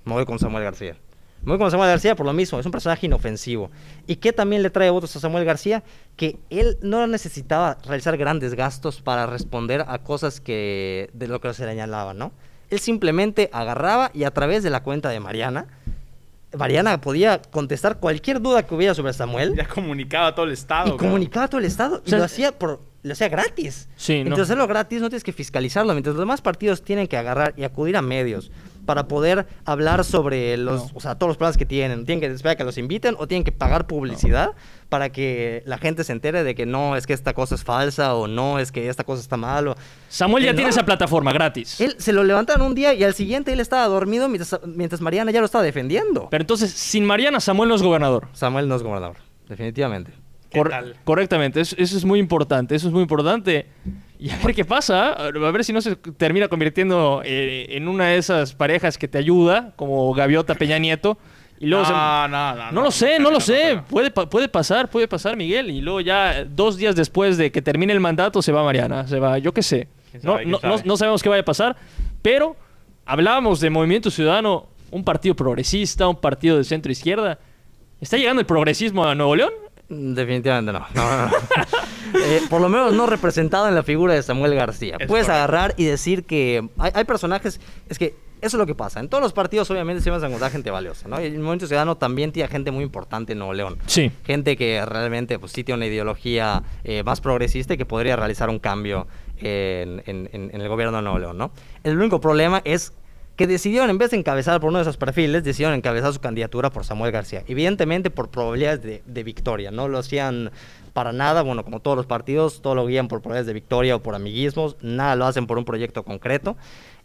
Me voy con Samuel García. Me voy con Samuel García por lo mismo, es un personaje inofensivo. ¿Y qué también le trae votos a Samuel García? Que él no necesitaba realizar grandes gastos para responder a cosas que de lo que se le señalaba, ¿no? Él simplemente agarraba y a través de la cuenta de Mariana, Mariana podía contestar cualquier duda que hubiera sobre Samuel Ya comunicaba a todo el estado. y comunicaba a todo el estado y sea, lo hacía por lo hacía gratis. Sí, no. Entonces hacerlo gratis no tienes que fiscalizarlo, mientras los demás partidos tienen que agarrar y acudir a medios para poder hablar sobre los, o sea, todos los planes que tienen. Tienen que esperar que los inviten o tienen que pagar publicidad para que la gente se entere de que no es que esta cosa es falsa o no es que esta cosa está mal. o- Samuel ya Que tiene no. esa plataforma gratis. Él se lo levantaron un día y al siguiente él estaba dormido mientras, mientras Mariana ya lo estaba defendiendo. Pero entonces, sin Mariana, Samuel no es gobernador. Samuel no es gobernador, definitivamente. ¿Qué Cor- tal? Correctamente, eso, eso es muy importante, eso es muy importante. Y a ver qué pasa, a ver si no se termina convirtiendo eh, en una de esas parejas que te ayuda, como Gaviota Peña Nieto. Y luego se- no, no, no, No lo sé, no lo sé. Puede, puede pasar, puede pasar, Miguel. Y luego ya eh, dos días después de que termine el mandato se va Mariana, se va, yo qué sé. ¿Quién No, sabe, no- no sabemos qué vaya a pasar, pero hablábamos de Movimiento Ciudadano, un partido progresista, un partido de centro izquierda. ¿Está llegando el progresismo a Nuevo León? Definitivamente no. No, no, no. Eh, por lo menos no representado en la figura de Samuel García. Es Puedes correcto. agarrar y decir que hay, hay personajes. Es que eso es lo que pasa. En todos los partidos, obviamente, siempre vas a encontrar gente valiosa. ¿no? Y el Movimiento Ciudadano también tiene gente muy importante en Nuevo León. Sí. Gente que realmente pues, sí tiene una ideología eh, más progresista y que podría realizar un cambio en- en el gobierno de Nuevo León. ¿no? El único problema es que decidieron, en vez de encabezar por uno de esos perfiles, decidieron encabezar su candidatura por Samuel García. Evidentemente por probabilidades de, de victoria. No lo hacían para nada, bueno, como todos los partidos, todo lo guían por probabilidades de victoria o por amiguismos, nada lo hacen por un proyecto concreto.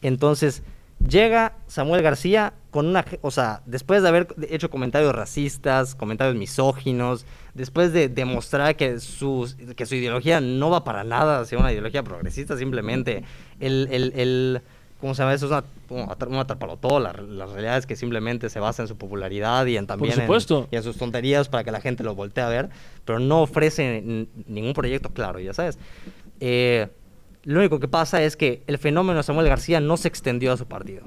Entonces, llega Samuel García con una, o sea, después de haber hecho comentarios racistas, comentarios misóginos, después de demostrar que su, que su ideología no va para nada hacia una ideología progresista, simplemente el, el ¿cómo se llama eso? Es una, una, atrapalotó, la, la realidad es que simplemente se basa en su popularidad y en también en- supuesto. y en sus tonterías para que la gente lo voltee a ver, pero no ofrece ningún proyecto claro, ya sabes. Eh, lo único que pasa es que el fenómeno de Samuel García no se extendió a su partido.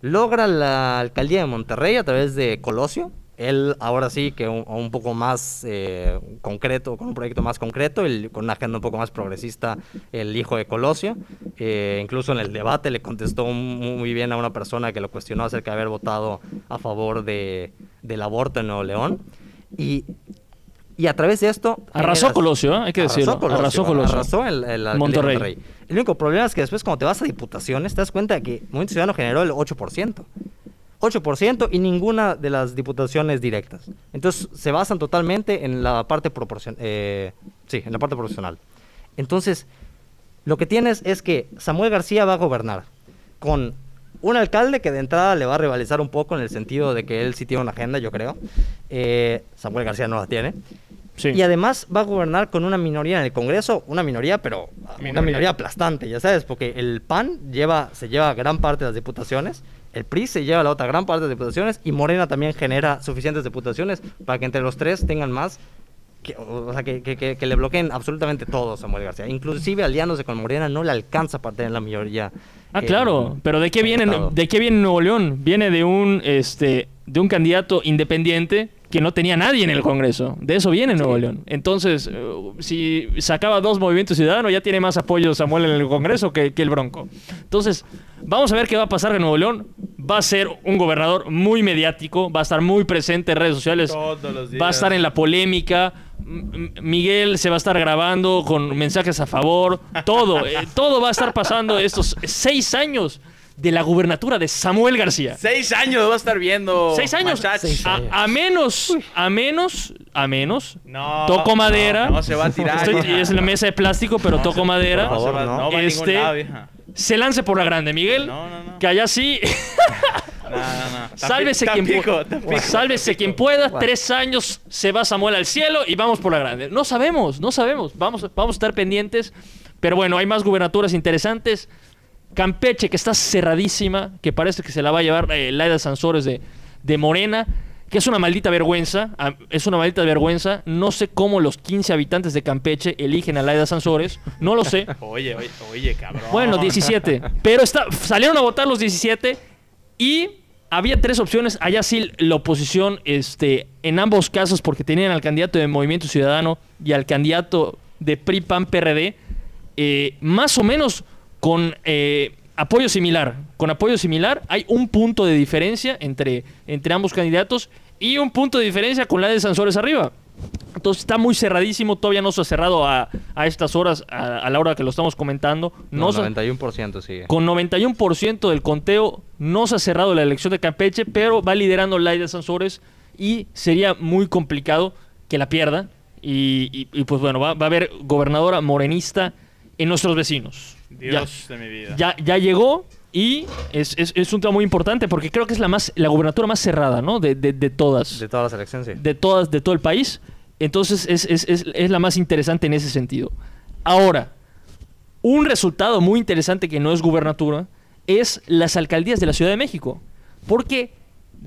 Logra la alcaldía de Monterrey a través de Colosio. Él ahora sí que un, un poco más eh, concreto, con un proyecto más concreto, el- con una agenda un poco más progresista, el hijo de Colosio. Eh, incluso en el debate le contestó muy bien a una persona que lo cuestionó acerca de haber votado a favor de, del aborto en Nuevo León. Y, y a través de esto... Arrasó generas- Colosio, ¿eh? hay que decirlo. Arrasó Colosio. Arrasó Colosio. Arrasó el. Monterrey. El único problema es que después cuando te vas a diputaciones te das cuenta que Movimiento Ciudadano generó el 8%. 8% y ninguna de las diputaciones directas. Entonces se basan totalmente en la parte proporcion eh, sí, en la parte proporcional. Entonces, lo que tienes es que Samuel García va a gobernar con un alcalde que de entrada le va a rivalizar un poco en el sentido de que él sí tiene una agenda, yo creo. Eh, Samuel García no la tiene. Sí. Y además va a gobernar con una minoría en el Congreso, una minoría, pero una Minoría. minoría aplastante, ya sabes, porque el PAN lleva, se lleva gran parte de las diputaciones, el PRI se lleva la otra gran parte de diputaciones y Morena también genera suficientes diputaciones para que entre los tres tengan más, que, o sea, que, que- que- que le bloqueen absolutamente todo a Samuel García. Inclusive aliándose con Morena no le alcanza para tener la mayoría. Ah, eh, claro, pero ¿de qué viene de qué viene Nuevo León? Viene de un este de un candidato independiente que no tenía nadie en el Congreso. De eso viene Nuevo León. Entonces, eh, si sacaba dos movimientos ciudadanos, ya tiene más apoyo Samuel en el Congreso que, que el Bronco. Entonces, vamos a ver qué va a pasar en Nuevo León. Va a ser un gobernador muy mediático, va a estar muy presente en redes sociales. Todos los días. Va a estar en la polémica. Miguel se va a estar grabando con mensajes a favor. Todo, eh, todo va a estar pasando estos seis años. De la gubernatura de Samuel García. Seis años va a estar viendo. Seis años. Seis A, años. a menos, a menos, a menos. No. Toco madera. No, no se va a tirar. Estoy- es la mesa de plástico, pero No toco se- madera. No, va, no. no va a Este- ningún lado, vieja. Se lance por la grande, Miguel. No, no, no. Que allá sí. No, no, no. Sálvese quien, pico, pico, sálvese quien pueda. Bueno. Tres años se va Samuel al cielo y vamos por la grande. No sabemos, no sabemos. Vamos, vamos a estar pendientes. Pero bueno, hay más gubernaturas interesantes. Campeche, que está cerradísima, que parece que se la va a llevar eh, Laida Sansores de, de Morena, que es una maldita vergüenza. ah, Es una maldita vergüenza. No sé cómo los 15 habitantes de Campeche eligen a Laida Sansores. No lo sé. Oye, oye, oye, cabrón. Bueno, 17. Pero está, salieron a votar los 17 y había tres opciones. Allá sí la oposición, este, en ambos casos, porque tenían al candidato de Movimiento Ciudadano y al candidato de PRI, PAN, PRD, eh, más o menos con eh, apoyo similar. Con apoyo similar hay un punto de diferencia entre, entre ambos candidatos y un punto de diferencia con la de Sansores arriba. Entonces está muy cerradísimo, todavía no se ha cerrado a, a estas horas, a, a la hora que lo estamos comentando. No, No, se- 91% sigue. con 91% del conteo no se ha cerrado la elección de Campeche, pero va liderando Laida Sansores y sería muy complicado que la pierda. Y, y- y, pues bueno, va, va a haber gobernadora morenista en nuestros vecinos. Dios de mi vida. Ya, ya llegó y es, es- es un tema muy importante porque creo que es la más la gubernatura más cerrada, ¿no? De, de- de todas. De todas las elecciones, sí. de todas, de todo el país. Entonces es, es- es- es la más interesante en ese sentido. Ahora, un resultado muy interesante que no es gubernatura es las alcaldías de la Ciudad de México. Porque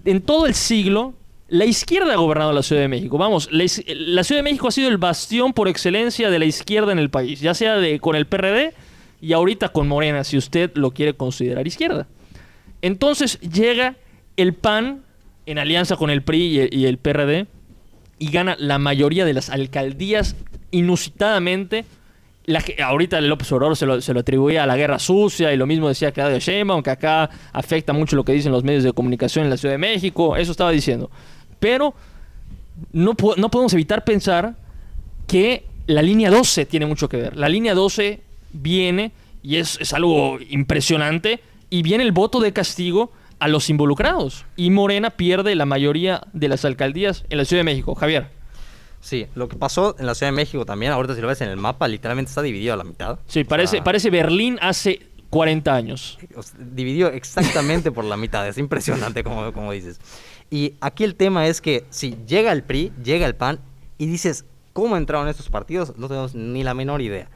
en todo el siglo la izquierda ha gobernado la Ciudad de México. Vamos, la, la Ciudad de México ha sido el bastión por excelencia de la izquierda en el país, ya sea de, con el PRD y ahorita con Morena, si usted lo quiere considerar izquierda. Entonces llega el PAN en alianza con el PRI y el, PRD y gana la mayoría de las alcaldías inusitadamente. La, ge- ahorita López Obrador se lo, se lo atribuía a la guerra sucia y lo mismo decía Claudio Sheinbaum, que acá afecta mucho lo que dicen los medios de comunicación en la Ciudad de México, eso estaba diciendo. Pero no, no podemos evitar pensar que la línea 12 tiene mucho que ver. La línea 12 viene, y es, es algo impresionante, y viene el voto de castigo a los involucrados. Y Morena pierde la mayoría de las alcaldías en la Ciudad de México. Javier. Sí, lo que pasó en la Ciudad de México también, ahorita si lo ves en el mapa, literalmente está dividido a la mitad. Sí, parece, parece Berlín hace 40 años. dividido exactamente por la mitad. Es impresionante como, como dices. Y aquí el tema es que si llega el PRI, llega el PAN y dices, ¿cómo entraron estos partidos? No tenemos ni la menor idea.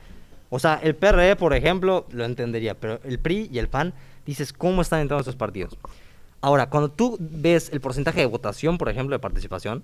O sea, el PRE, por ejemplo, lo entendería, pero el PRI y el PAN, dices, ¿cómo están entrando estos partidos? Ahora, cuando tú ves el porcentaje de votación, por ejemplo, de participación,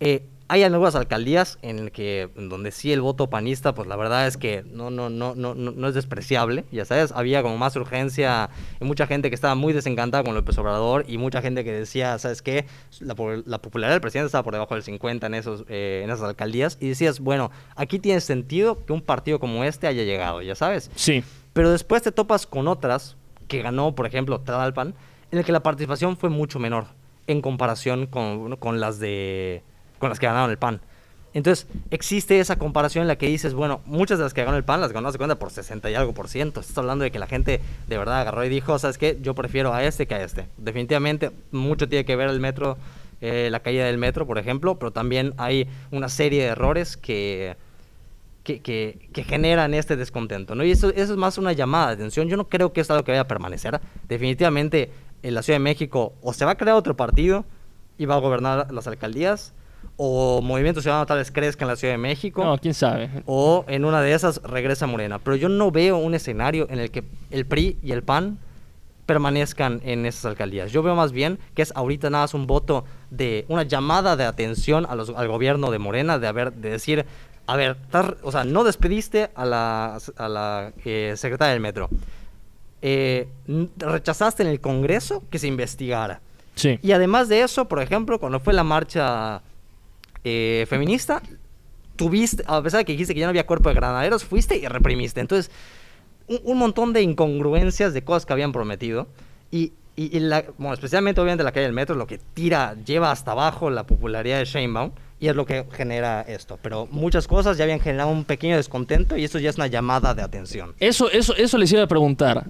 eh, hay algunas alcaldías en el que en donde sí el voto panista, pues la verdad es que no, no, no, no, no, no es despreciable, ya sabes, había como más urgencia y mucha gente que estaba muy desencantada con López Obrador y mucha gente que decía, ¿sabes qué? La popularidad del presidente estaba por debajo del 50 en, esos, eh, en esas alcaldías y decías, bueno, aquí tiene sentido que un partido como este haya llegado, ya sabes. Sí. Pero después te topas con otras que ganó, por ejemplo, Tlalpan, en el que la participación fue mucho menor en comparación con, con las de con las que ganaron el PAN. Entonces, existe esa comparación en la que dices, bueno, muchas de las que ganó el PAN las ganó, se cuenta, por 60 y algo por ciento. Estás hablando de que la gente de verdad agarró y dijo, ¿sabes qué? Yo prefiero a este que a este. Definitivamente, mucho tiene que ver el metro, eh, la caída del metro, por ejemplo, pero también hay una serie de errores que, que, que- generan este descontento, ¿no? Y eso, eso es más una llamada de atención. Yo no creo que es algo que vaya a permanecer. Definitivamente, en la Ciudad de México o se va a crear otro partido y va a gobernar las alcaldías, o Movimiento Ciudadano tal vez crezca en la Ciudad de México, No, quién sabe. o en una de esas regresa Morena. Pero yo no veo un escenario en el que el PRI y el PAN permanezcan en esas alcaldías. Yo veo más bien que es ahorita nada más un voto de una llamada de atención a los- al gobierno de Morena, de haber, de decir, a ver, o sea, no despediste a la, a la eh, secretaria del metro. Eh, rechazaste en el Congreso que se investigara. Sí. Y además de eso, por ejemplo, cuando fue la marcha eh, feminista, tuviste, a pesar de que dijiste que ya no había cuerpo de granaderos, fuiste y reprimiste. Entonces, un, montón de incongruencias de cosas que habían prometido. Y, y- especialmente obviamente la calle del metro, lo que tira, lleva hasta abajo la popularidad de Sheinbaum. Y es lo que genera esto. Pero muchas cosas ya habían generado un pequeño descontento y eso ya es una llamada de atención. Eso, eso, eso les iba a preguntar.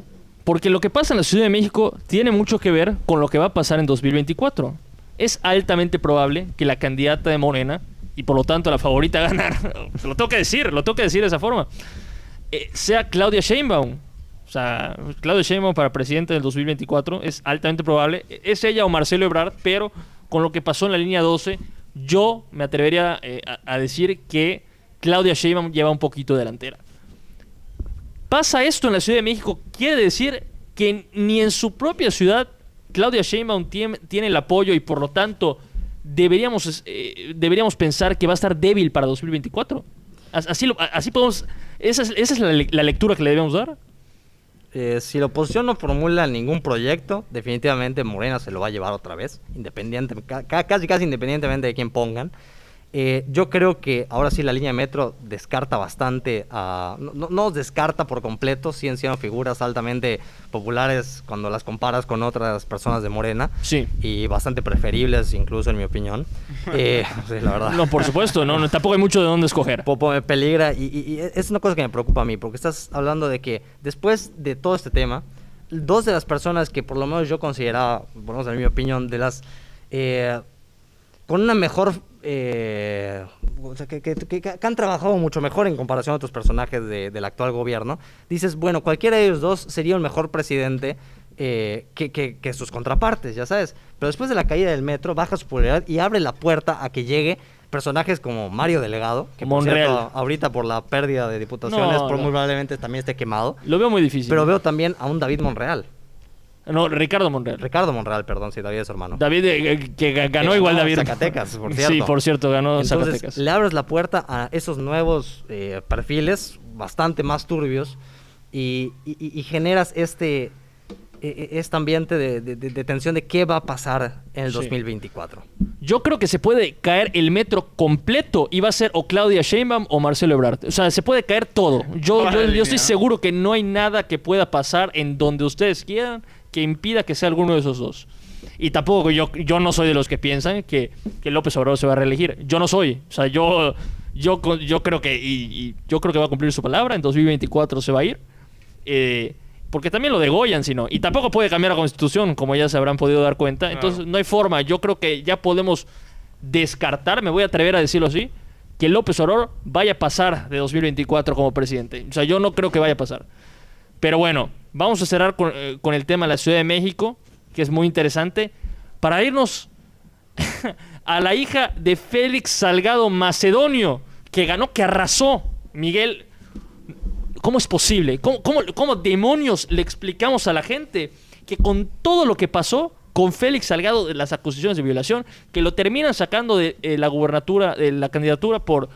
Porque lo que pasa en la Ciudad de México tiene mucho que ver con lo que va a pasar en 2024. Es altamente probable que la candidata de Morena, y por lo tanto la favorita a ganar, lo tengo que decir, lo tengo que decir de esa forma, eh, sea Claudia Sheinbaum. O sea, Claudia Sheinbaum para presidente del 2024 es altamente probable. Es ella o Marcelo Ebrard, pero con lo que pasó en la línea 12, yo me atrevería eh, a, a decir que Claudia Sheinbaum lleva un poquito delantera. Pasa esto en la Ciudad de México, quiere decir que ni en su propia ciudad Claudia Sheinbaum tiene, el apoyo y por lo tanto deberíamos, eh, deberíamos pensar que va a estar débil para 2024. As- Así, lo- así podemos... Esa es, esa es la, le- la lectura que le debemos dar. Eh, si la oposición no formula ningún proyecto, definitivamente Morena se lo va a llevar otra vez, independiente, ca- ca- casi casi independientemente de quién pongan. Eh, yo creo que ahora sí la línea de metro descarta bastante, no, no- no descarta por completo, siguen siendo figuras altamente populares cuando las comparas con otras personas de Morena Sí. y bastante preferibles incluso en mi opinión. Eh, sí, la verdad. No, por supuesto, no, no, tampoco hay mucho de dónde escoger. Popo me peligra y, y- y es una cosa que me preocupa a mí, porque estás hablando de que después de todo este tema, dos de las personas que por lo menos yo consideraba, por lo menos en mi opinión, de las... eh, con una mejor... eh, o sea, que, que- que- que han trabajado mucho mejor en comparación a otros personajes de- del actual gobierno, dices, bueno, cualquiera de ellos dos sería un mejor presidente eh, que, sus contrapartes, ya sabes. Pero después de la caída del metro, baja su popularidad y abre la puerta a que llegue personajes como Mario Delegado, que por cierto, ahorita por la pérdida de diputaciones, No, por no. muy probablemente también esté quemado. Lo veo muy difícil. Pero veo también a un David Monreal. No, Ricardo Monreal. Ricardo Monreal, perdón, si David es su hermano. David, eh, que ga- ganó Que igual ganó David. Zacatecas, por Sí, cierto. por cierto, ganó Entonces, Zacatecas. le abres la puerta a esos nuevos eh, perfiles, bastante más turbios, y, y- y generas este, e- e- este ambiente de, de- de- de tensión de qué va a pasar en el Sí. 2024. Yo creo que se puede caer el metro completo y va a ser o Claudia Sheinbaum o Marcelo Ebrard. O sea, se puede caer todo. Yo, yo, estoy seguro que no hay nada que pueda pasar en donde ustedes quieran que impida que sea alguno de esos dos. Y tampoco yo, yo no soy de los que piensan que, que López Obrador se va a reelegir. Yo no soy. O sea, yo, yo, yo creo que y, y yo creo que va a cumplir su palabra. En 2024 se va a ir. Eh, porque también lo degollan, si no. Y tampoco puede cambiar la constitución, como ya se habrán podido dar cuenta. Entonces, Claro. no hay forma. Yo creo que ya podemos descartar, me voy a atrever a decirlo así, que López Obrador vaya a pasar de 2024 como presidente. O sea, yo no creo que vaya a pasar. Pero bueno, vamos a cerrar con, eh, con el tema de la Ciudad de México, que es muy interesante, para irnos a la hija de Félix Salgado Macedonio, que ganó, que arrasó. Miguel, ¿cómo es posible? ¿Cómo, cómo, cómo demonios le explicamos a la gente que con todo lo que pasó con Félix Salgado de las acusaciones de violación, que lo terminan sacando de eh, la gubernatura, de la candidatura por,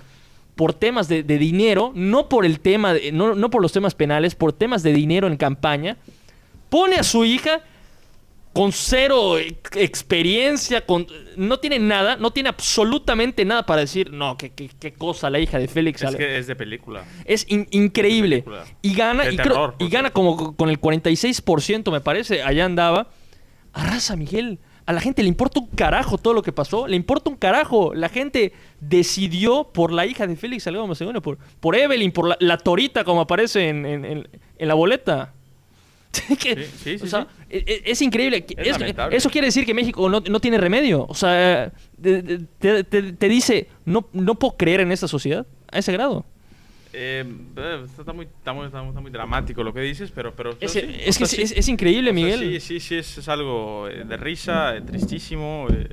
por temas de, de dinero, no por el tema, de- no, no por los temas penales, por temas de dinero en campaña, pone a su hija con cero ex- experiencia, con, no tiene nada, no tiene absolutamente nada para decir, no, qué, qué- qué cosa la hija de Félix Es que es de película. Es in- increíble. Película. Y gana, De y, creo- terror, por y gana como con el 46%, me parece. Allá andaba. Arrasa, Miguel. A la gente le importa un carajo todo lo que pasó. Le importa un carajo. La gente decidió por la hija de Félix Salgado Macedonio, por, por Evelyn, por la, la torita como aparece en, en- en- en la boleta. Que- Sí, sí, sí, o sea, e- e- Es, increíble. Es Eso- quiere decir que México no, no tiene remedio. O sea, te dice, no, no puedo creer en esta sociedad a ese grado. Eh, eh, está, muy, está, muy, está muy- dramático lo que dices, pero... pero Es, sí, es que sea, es, sí. es increíble, Miguel. sí, sí, sí, es, es algo eh, de risa, eh, tristísimo. eh,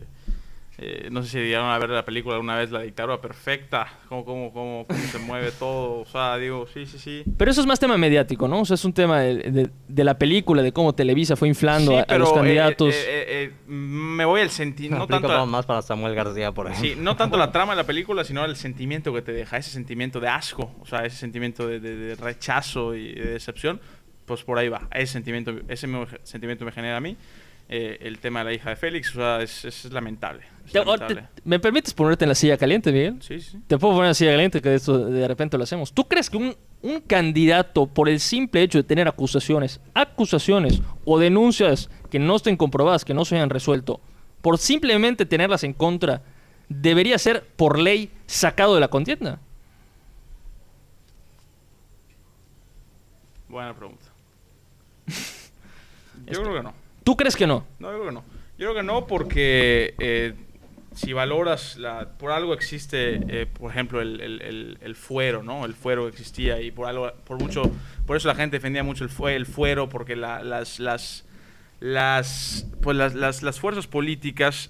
eh, no sé si llegaron a ver la película alguna vez, La dictadura perfecta, cómo, cómo, cómo, cómo se mueve todo. O sea, digo, sí, sí, sí. Pero eso es más tema mediático, ¿no? O sea, es un tema de, de- de la película, de cómo Televisa fue inflando Sí, a, a los pero, eh, candidatos. eh, eh, eh, me voy al sentido, no tanto... la- más para Samuel García, por ejemplo. Sí, no tanto la trama de la película, sino el sentimiento que te deja, ese sentimiento de asco, o sea, ese sentimiento de, de- de rechazo y de decepción, pues por ahí va. Ese sentimiento, ese sentimiento me genera a mí. Eh, el tema de la hija de Félix, o sea, es, es lamentable. es Te- ahora, lamentable. te- ¿Me permites ponerte en la silla caliente, Miguel? Sí, sí. Te puedo poner en la silla caliente, que esto de repente lo hacemos. ¿Tú crees que un, un candidato, por el simple hecho de tener acusaciones, acusaciones o denuncias que no estén comprobadas, que no se hayan resuelto, por simplemente tenerlas en contra, debería ser por ley sacado de la contienda? Buena pregunta. Yo creo que no. ¿Tú crees que no? No, yo creo que no. Yo creo que no porque eh, si valoras, la, por algo existe, eh, por ejemplo, el, el- el- el fuero, ¿no? El fuero existía y por algo, por mucho, por eso la gente defendía mucho el, fue, el fuero porque la- las, las, las, pues las, las, las fuerzas políticas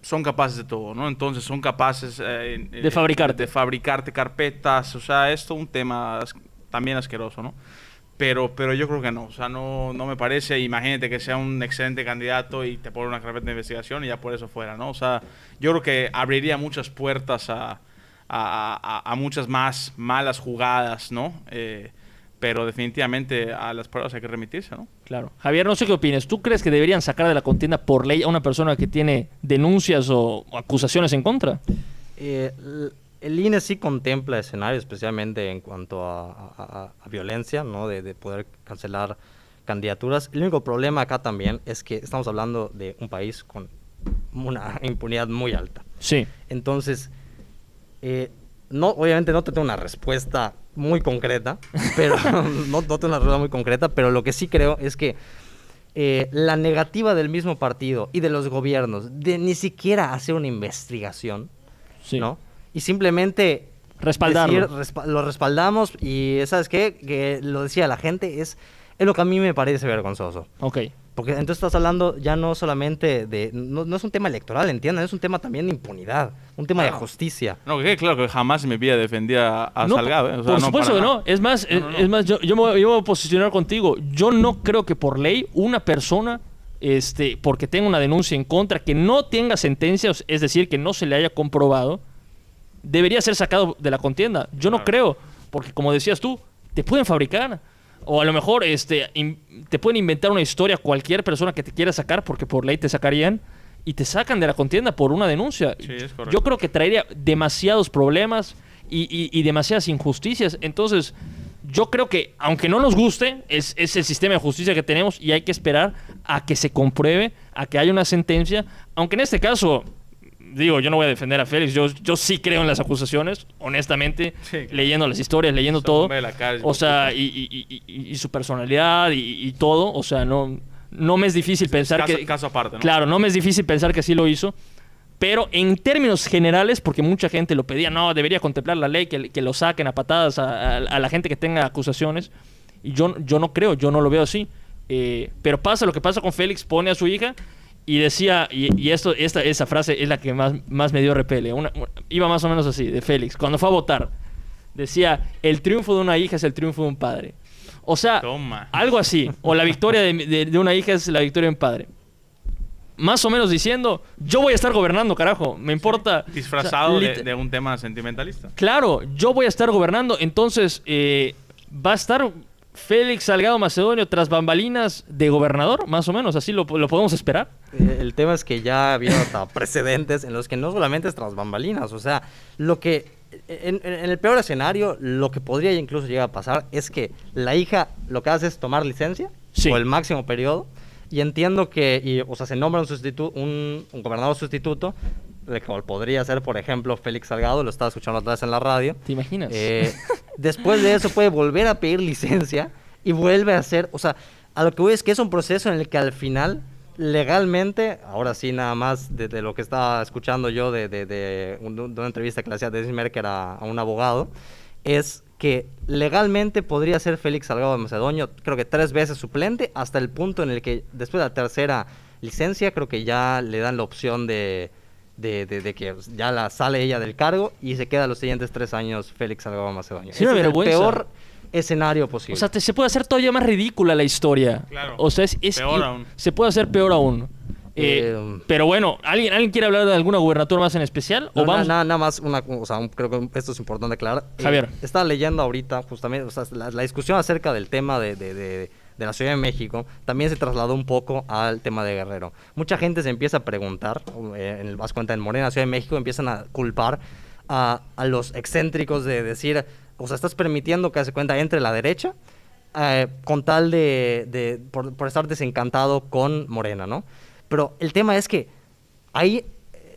son capaces de todo, ¿no? Entonces son capaces eh, De fabricarte. de fabricarte carpetas, o sea, es todo un tema también asqueroso, ¿no? Pero, pero yo creo que no, o sea, no, no me parece, imagínate que sea un excelente candidato y te pone una carpeta de investigación y ya por eso fuera, ¿no? O sea, yo creo que abriría muchas puertas a, a, a- a muchas más malas jugadas, ¿no? Eh, pero definitivamente a las pruebas hay que remitirse, ¿no? Claro. Javier, no sé qué opinas. ¿Tú crees que deberían sacar de la contienda por ley a una persona que tiene denuncias o, o acusaciones en contra? Eh, el INE sí contempla escenarios, especialmente en cuanto a, a- a- a violencia, ¿no? De, de poder cancelar candidaturas. El único problema acá también es que estamos hablando de un país con una impunidad muy alta. Sí. Entonces, eh, no, obviamente no te tengo una respuesta muy concreta, pero no, no tengo una respuesta muy concreta, pero lo que sí creo es que eh, la negativa del mismo partido y de los gobiernos de ni siquiera hacer una investigación, Sí. ¿no? Y simplemente Respaldarlo. decir, respa- lo respaldamos y ¿sabes qué? Que lo decía la gente es es lo que a mí me parece vergonzoso. Ok. Porque entonces estás hablando ya no solamente de... No, no es un tema electoral, ¿entiendes? Es un tema también de impunidad, un tema de justicia. No, que claro que jamás mi vida defendía a No, Salgado, ¿eh? O sea, por no, supuesto que no. Es más, No, es, no, no. es más yo, yo me, voy, yo me voy a posicionar contigo. Yo no creo que por ley una persona, este, porque tenga una denuncia en contra, que no tenga sentencias, es decir, que no se le haya comprobado, debería ser sacado de la contienda. Yo no creo, porque como decías tú, te pueden fabricar. O a lo mejor este, in- te pueden inventar una historia cualquier persona que te quiera sacar, porque por ley te sacarían, y te sacan de la contienda por una denuncia. Sí, es correcto. Yo creo que traería demasiados problemas y, y- y demasiadas injusticias. Entonces, yo creo que, aunque no nos guste, es, es el sistema de justicia que tenemos y hay que esperar a que se compruebe, a que haya una sentencia. Aunque en este caso, digo, yo no voy a defender a Félix, yo, yo sí creo en las acusaciones, honestamente, Sí, leyendo las historias, leyendo todo. la calle, o sea, y, y- y- y- su personalidad y, todo, o sea, no, no me es difícil pensar caso, que... caso aparte, ¿no? Claro, no me es difícil pensar que sí lo hizo. Pero en términos generales, porque mucha gente lo pedía, no, debería contemplar la ley, que, que lo saquen a patadas a, a- a la gente que tenga acusaciones. Y yo, yo no creo, yo no lo veo así. Eh, pero pasa lo que pasa con Félix, pone a su hija y decía, y, y esto, esta, esa frase es la que más, más me dio repele. Una- una- iba más o menos así, de Félix, cuando fue a votar. Decía, el triunfo de una hija es el triunfo de un padre. O sea, Toma. algo así. O la victoria de, de- de una hija es la victoria de un padre. Más o menos diciendo, yo voy a estar gobernando, carajo. Me importa. Disfrazado O sea, de, lit- de un tema sentimentalista. Claro, yo voy a estar gobernando. Entonces, eh, va a estar Félix Salgado Macedonio tras bambalinas de gobernador, más o menos. Así lo, lo podemos esperar. Eh, El tema es que ya ha habido hasta precedentes en los que no solamente es tras bambalinas, o sea, lo que en, el peor escenario, lo que podría incluso llegar a pasar es que la hija lo que hace es tomar licencia Sí. por el máximo periodo y entiendo que, y, o sea, se nombra un, sustitu- un, un gobernador sustituto, de cual podría ser, por ejemplo, Félix Salgado, lo estaba escuchando otra vez en la radio. ¿Te imaginas? Eh, después de eso puede volver a pedir licencia y vuelve a hacer, o sea, a lo que voy es que es un proceso en el que al final, legalmente, ahora sí nada más de, de lo que estaba escuchando yo de, de- de un- de una entrevista que le hacía Dennis Merker a, a un abogado, es que legalmente podría ser Félix Salgado de Macedonio, creo que tres veces suplente, hasta el punto en el que después de la tercera licencia, creo que ya le dan la opción de, de, de- de que ya la sale ella del cargo y se queda los siguientes tres años Félix Salgado Macedonio. Sí, es el peor escenario posible. O sea, te- se puede hacer todavía más ridícula la historia. Claro. O sea, es, es- Peor y- aún. se puede hacer peor aún. Eh, Eh, pero bueno, ¿alguien, ¿alguien quiere hablar de alguna gubernatura más en especial? No, ¿O vamos? na- nada más, una, o sea, un- creo que esto es importante aclarar. Eh, Javier. estaba leyendo ahorita justamente, o sea, la, la discusión acerca del tema de, de- de- de la Ciudad de México también se trasladó un poco al tema de Guerrero. Mucha gente se empieza a preguntar, eh, en el, en Morena, Ciudad de México, empiezan a culpar a, a los excéntricos de decir, o sea, estás permitiendo que hace cuenta entre la derecha eh, con tal de, de- por, por estar desencantado con Morena, ¿no? Pero el tema es que ahí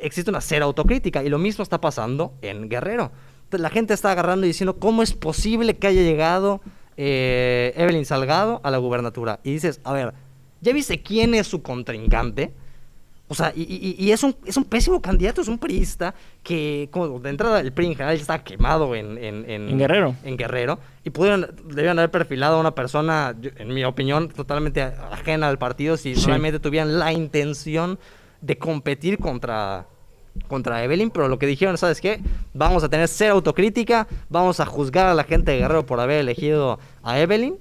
existe una cera autocrítica y lo mismo está pasando en Guerrero. La gente está agarrando y diciendo, ¿cómo es posible que haya llegado eh, Evelyn Salgado a la gubernatura? Y dices, a ver, ¿Ya viste quién es su contrincante? O sea, y, y- y es, un, es un pésimo candidato, es un priista que, como de entrada, el PRI en general está quemado en, en, En Guerrero. En Guerrero. Y pudieron, debían haber perfilado a una persona, en mi opinión, totalmente ajena al partido si Sí. realmente tuvieran la intención de competir contra, contra Evelyn. Pero lo que dijeron, ¿sabes qué? Vamos a tener cero autocrítica, vamos a juzgar a la gente de Guerrero por haber elegido a Evelyn.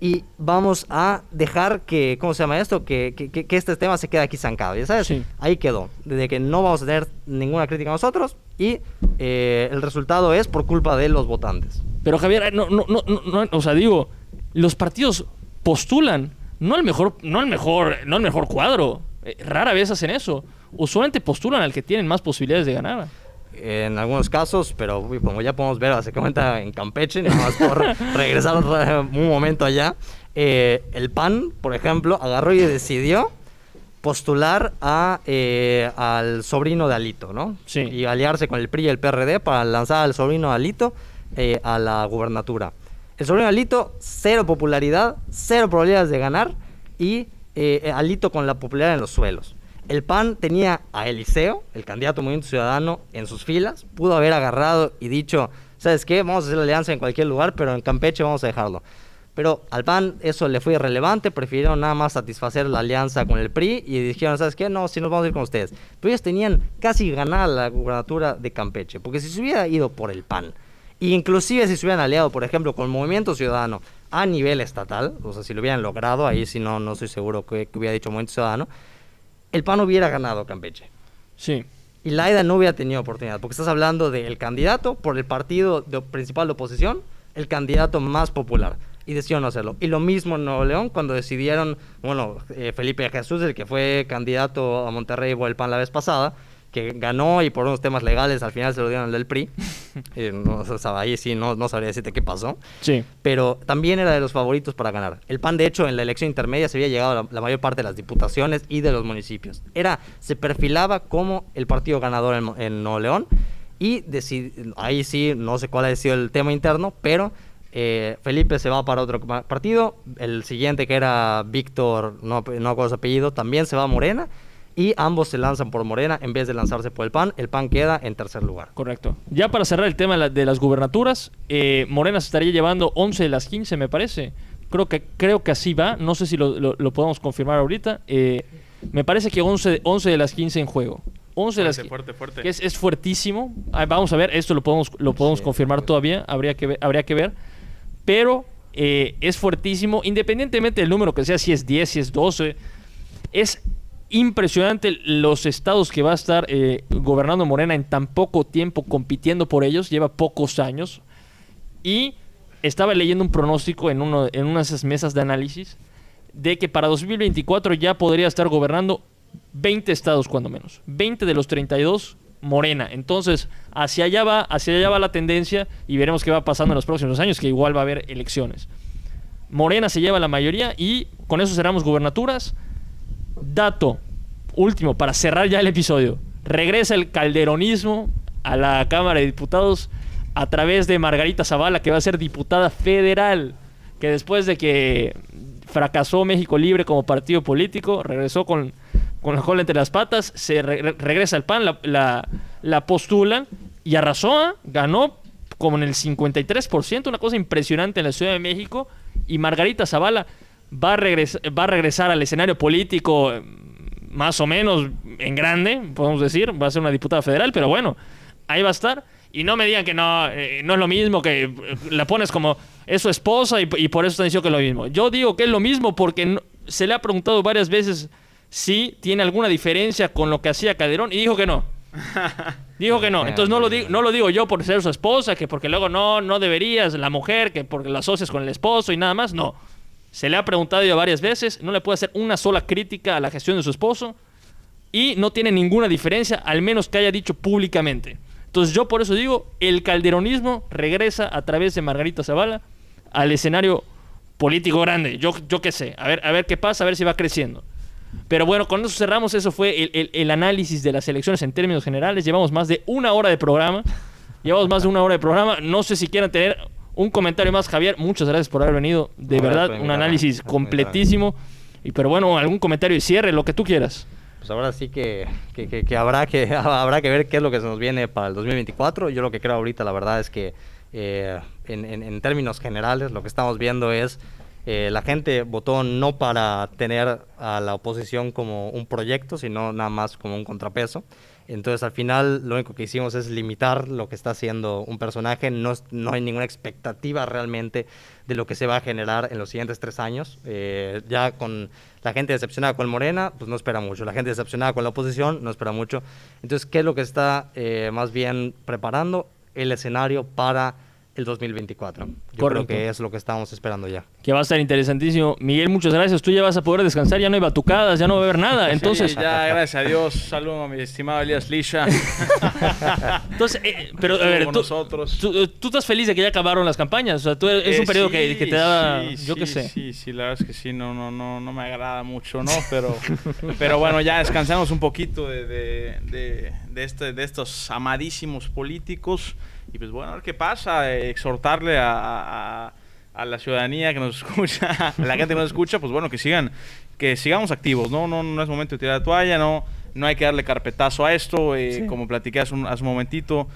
Y vamos a dejar que, ¿cómo se llama esto? Que, que, que- este tema se quede aquí zancado, ¿ya sabes? Sí. Ahí quedó. Desde que no vamos a tener ninguna crítica nosotros y eh, el resultado es por culpa de los votantes. Pero Javier, no, no, no, no, no, o sea, digo, los partidos postulan, no el mejor, no el mejor, no el mejor cuadro. Eh, rara vez hacen eso. Usualmente postulan al que tienen más posibilidades de ganar. En algunos casos, pero uy, como ya podemos ver, se cuenta en Campeche, nada más por regresar un momento allá. eh, el PAN, por ejemplo, agarró y decidió postular a, eh, al sobrino de Alito, ¿no? Sí. Y aliarse con el PRI y el PRD para lanzar al sobrino de Alito eh, a la gubernatura. El sobrino de Alito, cero popularidad, cero probabilidades de ganar y eh, Alito con la popularidad en los suelos. El PAN tenía a Eliseo, el candidato Movimiento Ciudadano, en sus filas. Pudo haber agarrado y dicho, ¿sabes qué? Vamos a hacer la alianza en cualquier lugar, pero en Campeche vamos a dejarlo. Pero al PAN eso le fue irrelevante, prefirieron nada más satisfacer la alianza con el PRI y dijeron, ¿sabes qué? No, si nos vamos a ir con ustedes. Pero ellos tenían casi ganada la gubernatura de Campeche, porque si se hubiera ido por el PAN, e inclusive si se hubieran aliado, por ejemplo, con Movimiento Ciudadano a nivel estatal, o sea, si lo hubieran logrado, ahí sí no, no estoy seguro que, que hubiera dicho Movimiento Ciudadano, el PAN hubiera ganado Campeche. Sí. Y Laida no hubiera tenido oportunidad, porque estás hablando del candidato por el partido de- principal de oposición, el candidato más popular. Y decidieron no hacerlo. Y lo mismo en Nuevo León, cuando decidieron, bueno, eh, Felipe Jesús, el que fue candidato a Monterrey por el PAN la vez pasada, que ganó y por unos temas legales al final se lo dieron al del PRI. Eh, no, o sea, ahí sí no, no sabría decirte qué pasó Sí. pero también era de los favoritos para ganar. El PAN, de hecho, en la elección intermedia se había llegado a la, la mayor parte de las diputaciones y de los municipios. Era, se perfilaba como el partido ganador en, en Nuevo León y ahí sí, no sé cuál ha sido el tema interno, pero eh, Felipe se va para otro pa- partido, el siguiente que era Víctor, no, no acuerdo su apellido, también se va a Morena y ambos se lanzan por Morena en vez de lanzarse por el PAN. El PAN queda en tercer lugar. Correcto. Ya para cerrar el tema de, la- de las gubernaturas, eh, Morena se estaría llevando 11 de las 15, me parece. Creo que, creo que así va. No sé si lo, lo- lo podemos confirmar ahorita. Eh, me parece que 11, de- 11 de las 15 en juego. 11 de las Fuerte, fuerte, fuerte. Que es, es fuertísimo. Ah, vamos a ver, esto lo podemos, lo podemos Sí, confirmar sí. todavía. Habría que ver, habría que ver. Pero eh, es fuertísimo. Independientemente del número que sea, si es 10, si es 12. Es impresionante los estados que va a estar eh, gobernando Morena en tan poco tiempo compitiendo por ellos. Lleva pocos años. Y estaba leyendo un pronóstico en, uno, en una mesas de análisis de que para 2024 ya podría estar gobernando 20 estados cuando menos. 20 de los 32 Morena. Entonces, hacia allá va, hacia allá va la tendencia y veremos qué va pasando en los próximos años, que igual va a haber elecciones. Morena se lleva la mayoría y con eso cerramos gubernaturas. Dato último para cerrar ya el episodio. Regresa el calderonismo a la Cámara de Diputados a través de Margarita Zavala, que va a ser diputada federal, que después de que fracasó México Libre como partido político, regresó con, con la cola entre las patas, se re- regresa al PAN, la, la, la postulan y arrasó, ¿ah? ganó como en el 53%, una cosa impresionante en la Ciudad de México, y Margarita Zavala va a, regres- va a regresar al escenario político más o menos en grande, podemos decir, va a ser una diputada federal, pero bueno, ahí va a estar. Y no me digan que no, eh, no es lo mismo, que eh, la pones como es su esposa y, y por eso están diciendo que es lo mismo. Yo digo que es lo mismo porque no- se le ha preguntado varias veces si tiene alguna diferencia con lo que hacía Calderón y dijo que no. Dijo que no. Entonces no lo, digo, no lo digo yo por ser su esposa, que porque luego no, no deberías, la mujer, que porque la asocias con el esposo y nada más. No. Se le ha preguntado ya varias veces, no le puede hacer una sola crítica a la gestión de su esposo y no tiene ninguna diferencia, al menos que haya dicho públicamente. Entonces yo por eso digo, el calderonismo regresa a través de Margarita Zavala al escenario político grande. Yo, yo qué sé, a ver, a ver qué pasa, a ver si va creciendo. Pero bueno, con eso cerramos. Eso fue el, el- el análisis de las elecciones en términos generales. Llevamos más de una hora de programa. Llevamos más de una hora de programa. No sé si quieran tener un comentario más, Javier. Muchas gracias por haber venido. De No, verdad, un análisis completísimo. Y pero bueno, algún comentario y cierre, lo que tú quieras. Pues ahora sí que, que, que- que habrá que habrá que ver qué es lo que se nos viene para el 2024. Yo lo que creo ahorita, la verdad, es que eh, en, en- en términos generales lo que estamos viendo es eh, la gente votó no para tener a la oposición como un proyecto, sino nada más como un contrapeso. Entonces al final lo único que hicimos es limitar lo que está haciendo un personaje. No, no hay ninguna expectativa realmente de lo que se va a generar en los siguientes tres años. Eh, ya con la gente decepcionada con Morena, pues no espera mucho. La gente decepcionada con la oposición no espera mucho. Entonces, ¿qué es lo que está eh, más bien preparando? El escenario para el 2024. Yo Correcto. creo que es lo que estábamos esperando ya. Que va a estar interesantísimo. Miguel, muchas gracias. Tú ya vas a poder descansar, ya no hay batucadas, ya no va a haber nada. Entonces, Sí, ya, gracias a Dios. Saludo a mi estimado Elías Lisha. entonces eh, pero a ver, tú, nosotros. tú- eh, tú estás feliz de que ya acabaron las campañas. O sea, tú, es Eh, un periodo sí, que, que te daba, sí, yo sí, qué sé. Sí, sí, la verdad es que sí, no, no, no, no me agrada mucho, ¿no? Pero, pero bueno, ya descansamos un poquito de, de, de, de este, de estos amadísimos políticos. Y pues bueno, a ver qué pasa. exhortarle a, a- a la ciudadanía que nos escucha, a la gente que nos escucha, pues bueno, que sigan, que sigamos activos, ¿no? No, no es momento de tirar la toalla, no, no hay que darle carpetazo a esto. eh, Sí. Como platiqué hace un, hace un momentito,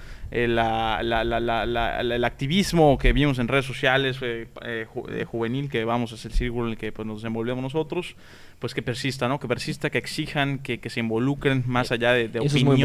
la- la- la- la- la- la- el activismo que vimos en redes sociales eh, eh, ju- eh, juvenil, que vamos, es el círculo en el que pues, nos desenvolvemos nosotros, pues que persista, ¿no? Que persista, que exijan, que, que se involucren más allá de, de opinión.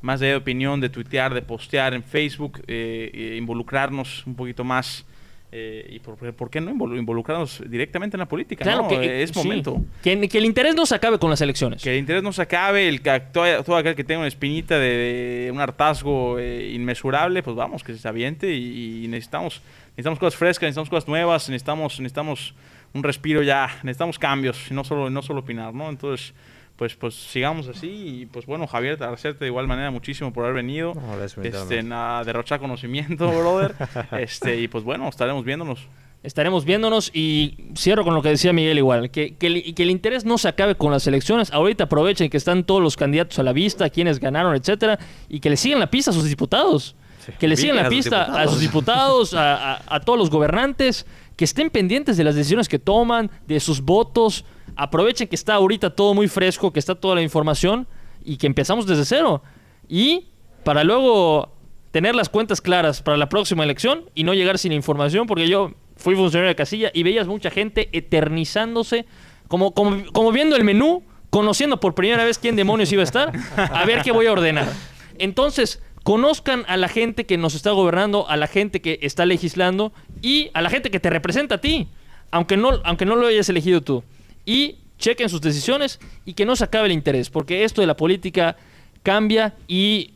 más allá de opinión, de tuitear, de postear en Facebook, eh, eh, involucrarnos un poquito más. Eh, y por, por qué no involu- involucrarnos directamente en la política? Claro ¿no? que Eh, es sí. momento. Que, que el interés no se acabe con las elecciones. Que el interés no se acabe, el que todo, todo aquel que tenga una espinita de, de un hartazgo eh, inmesurable, pues vamos, que se aviente y, y necesitamos, necesitamos cosas frescas, necesitamos cosas nuevas, necesitamos, necesitamos un respiro ya, necesitamos cambios, y no solo, no solo opinar, ¿no? Entonces, pues, pues sigamos así y pues bueno, Javier, agradecerte de igual manera muchísimo por haber venido, No, este, invitarme. a derrochar conocimiento, brother, este, y pues bueno, estaremos viéndonos. Estaremos viéndonos y cierro con lo que decía Miguel igual, que, que, el, que el interés no se acabe con las elecciones. Ahorita aprovechen que están todos los candidatos a la vista, quienes ganaron, etcétera, y que le sigan la pista a sus diputados. Que le sigan la a sus pista a sus diputados, a, a- a todos los gobernantes, que estén pendientes de las decisiones que toman, de sus votos. Aprovechen que está ahorita todo muy fresco, que está toda la información y que empezamos desde cero. Y para luego tener las cuentas claras para la próxima elección y no llegar sin información, porque yo fui funcionario de casilla y veías mucha gente eternizándose, como, como, como viendo el menú, conociendo por primera vez quién demonios iba a estar, a ver qué voy a ordenar. Entonces, conozcan a la gente que nos está gobernando, a la gente que está legislando y a la gente que te representa a ti, aunque no, aunque no lo hayas elegido tú. Y chequen sus decisiones y que no se acabe el interés, porque esto de la política cambia y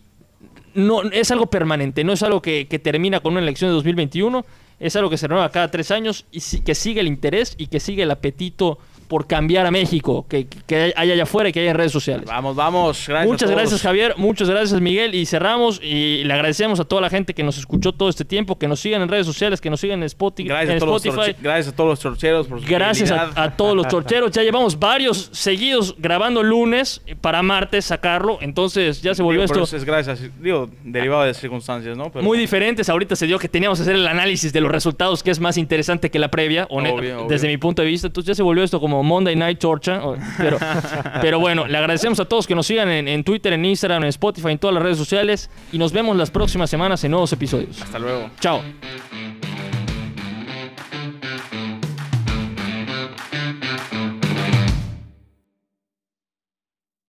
no es algo permanente, no es algo que, termina con una elección de 2021, es algo que se renueva cada tres años y que sigue el interés y que sigue el apetito por cambiar a México, que, que hay allá afuera y que hay en redes sociales. Vamos, vamos, gracias. Muchas gracias Javier, muchas gracias Miguel y cerramos y le agradecemos a toda la gente que nos escuchó todo este tiempo, que nos sigan en redes sociales, que nos sigan en Spotify. Gracias, en a todos los Spotify. gracias a todos los torcheros por su Gracias a, todos los torcheros. Ya llevamos varios seguidos grabando lunes para martes sacarlo. Entonces ya se volvió Digo, pero esto Es gracias, digo, derivado de circunstancias, ¿no? Pero- muy diferentes. Ahorita se dio que teníamos que hacer el análisis de los resultados, que es más interesante que la previa, obvio. desde mi punto de vista. Entonces ya se volvió esto como Monday Night Torcha. Pero, pero bueno, le agradecemos a todos que nos sigan en, en Twitter, en Instagram, en Spotify, en todas las redes sociales. Y nos vemos las próximas semanas en nuevos episodios. Hasta luego. Chao.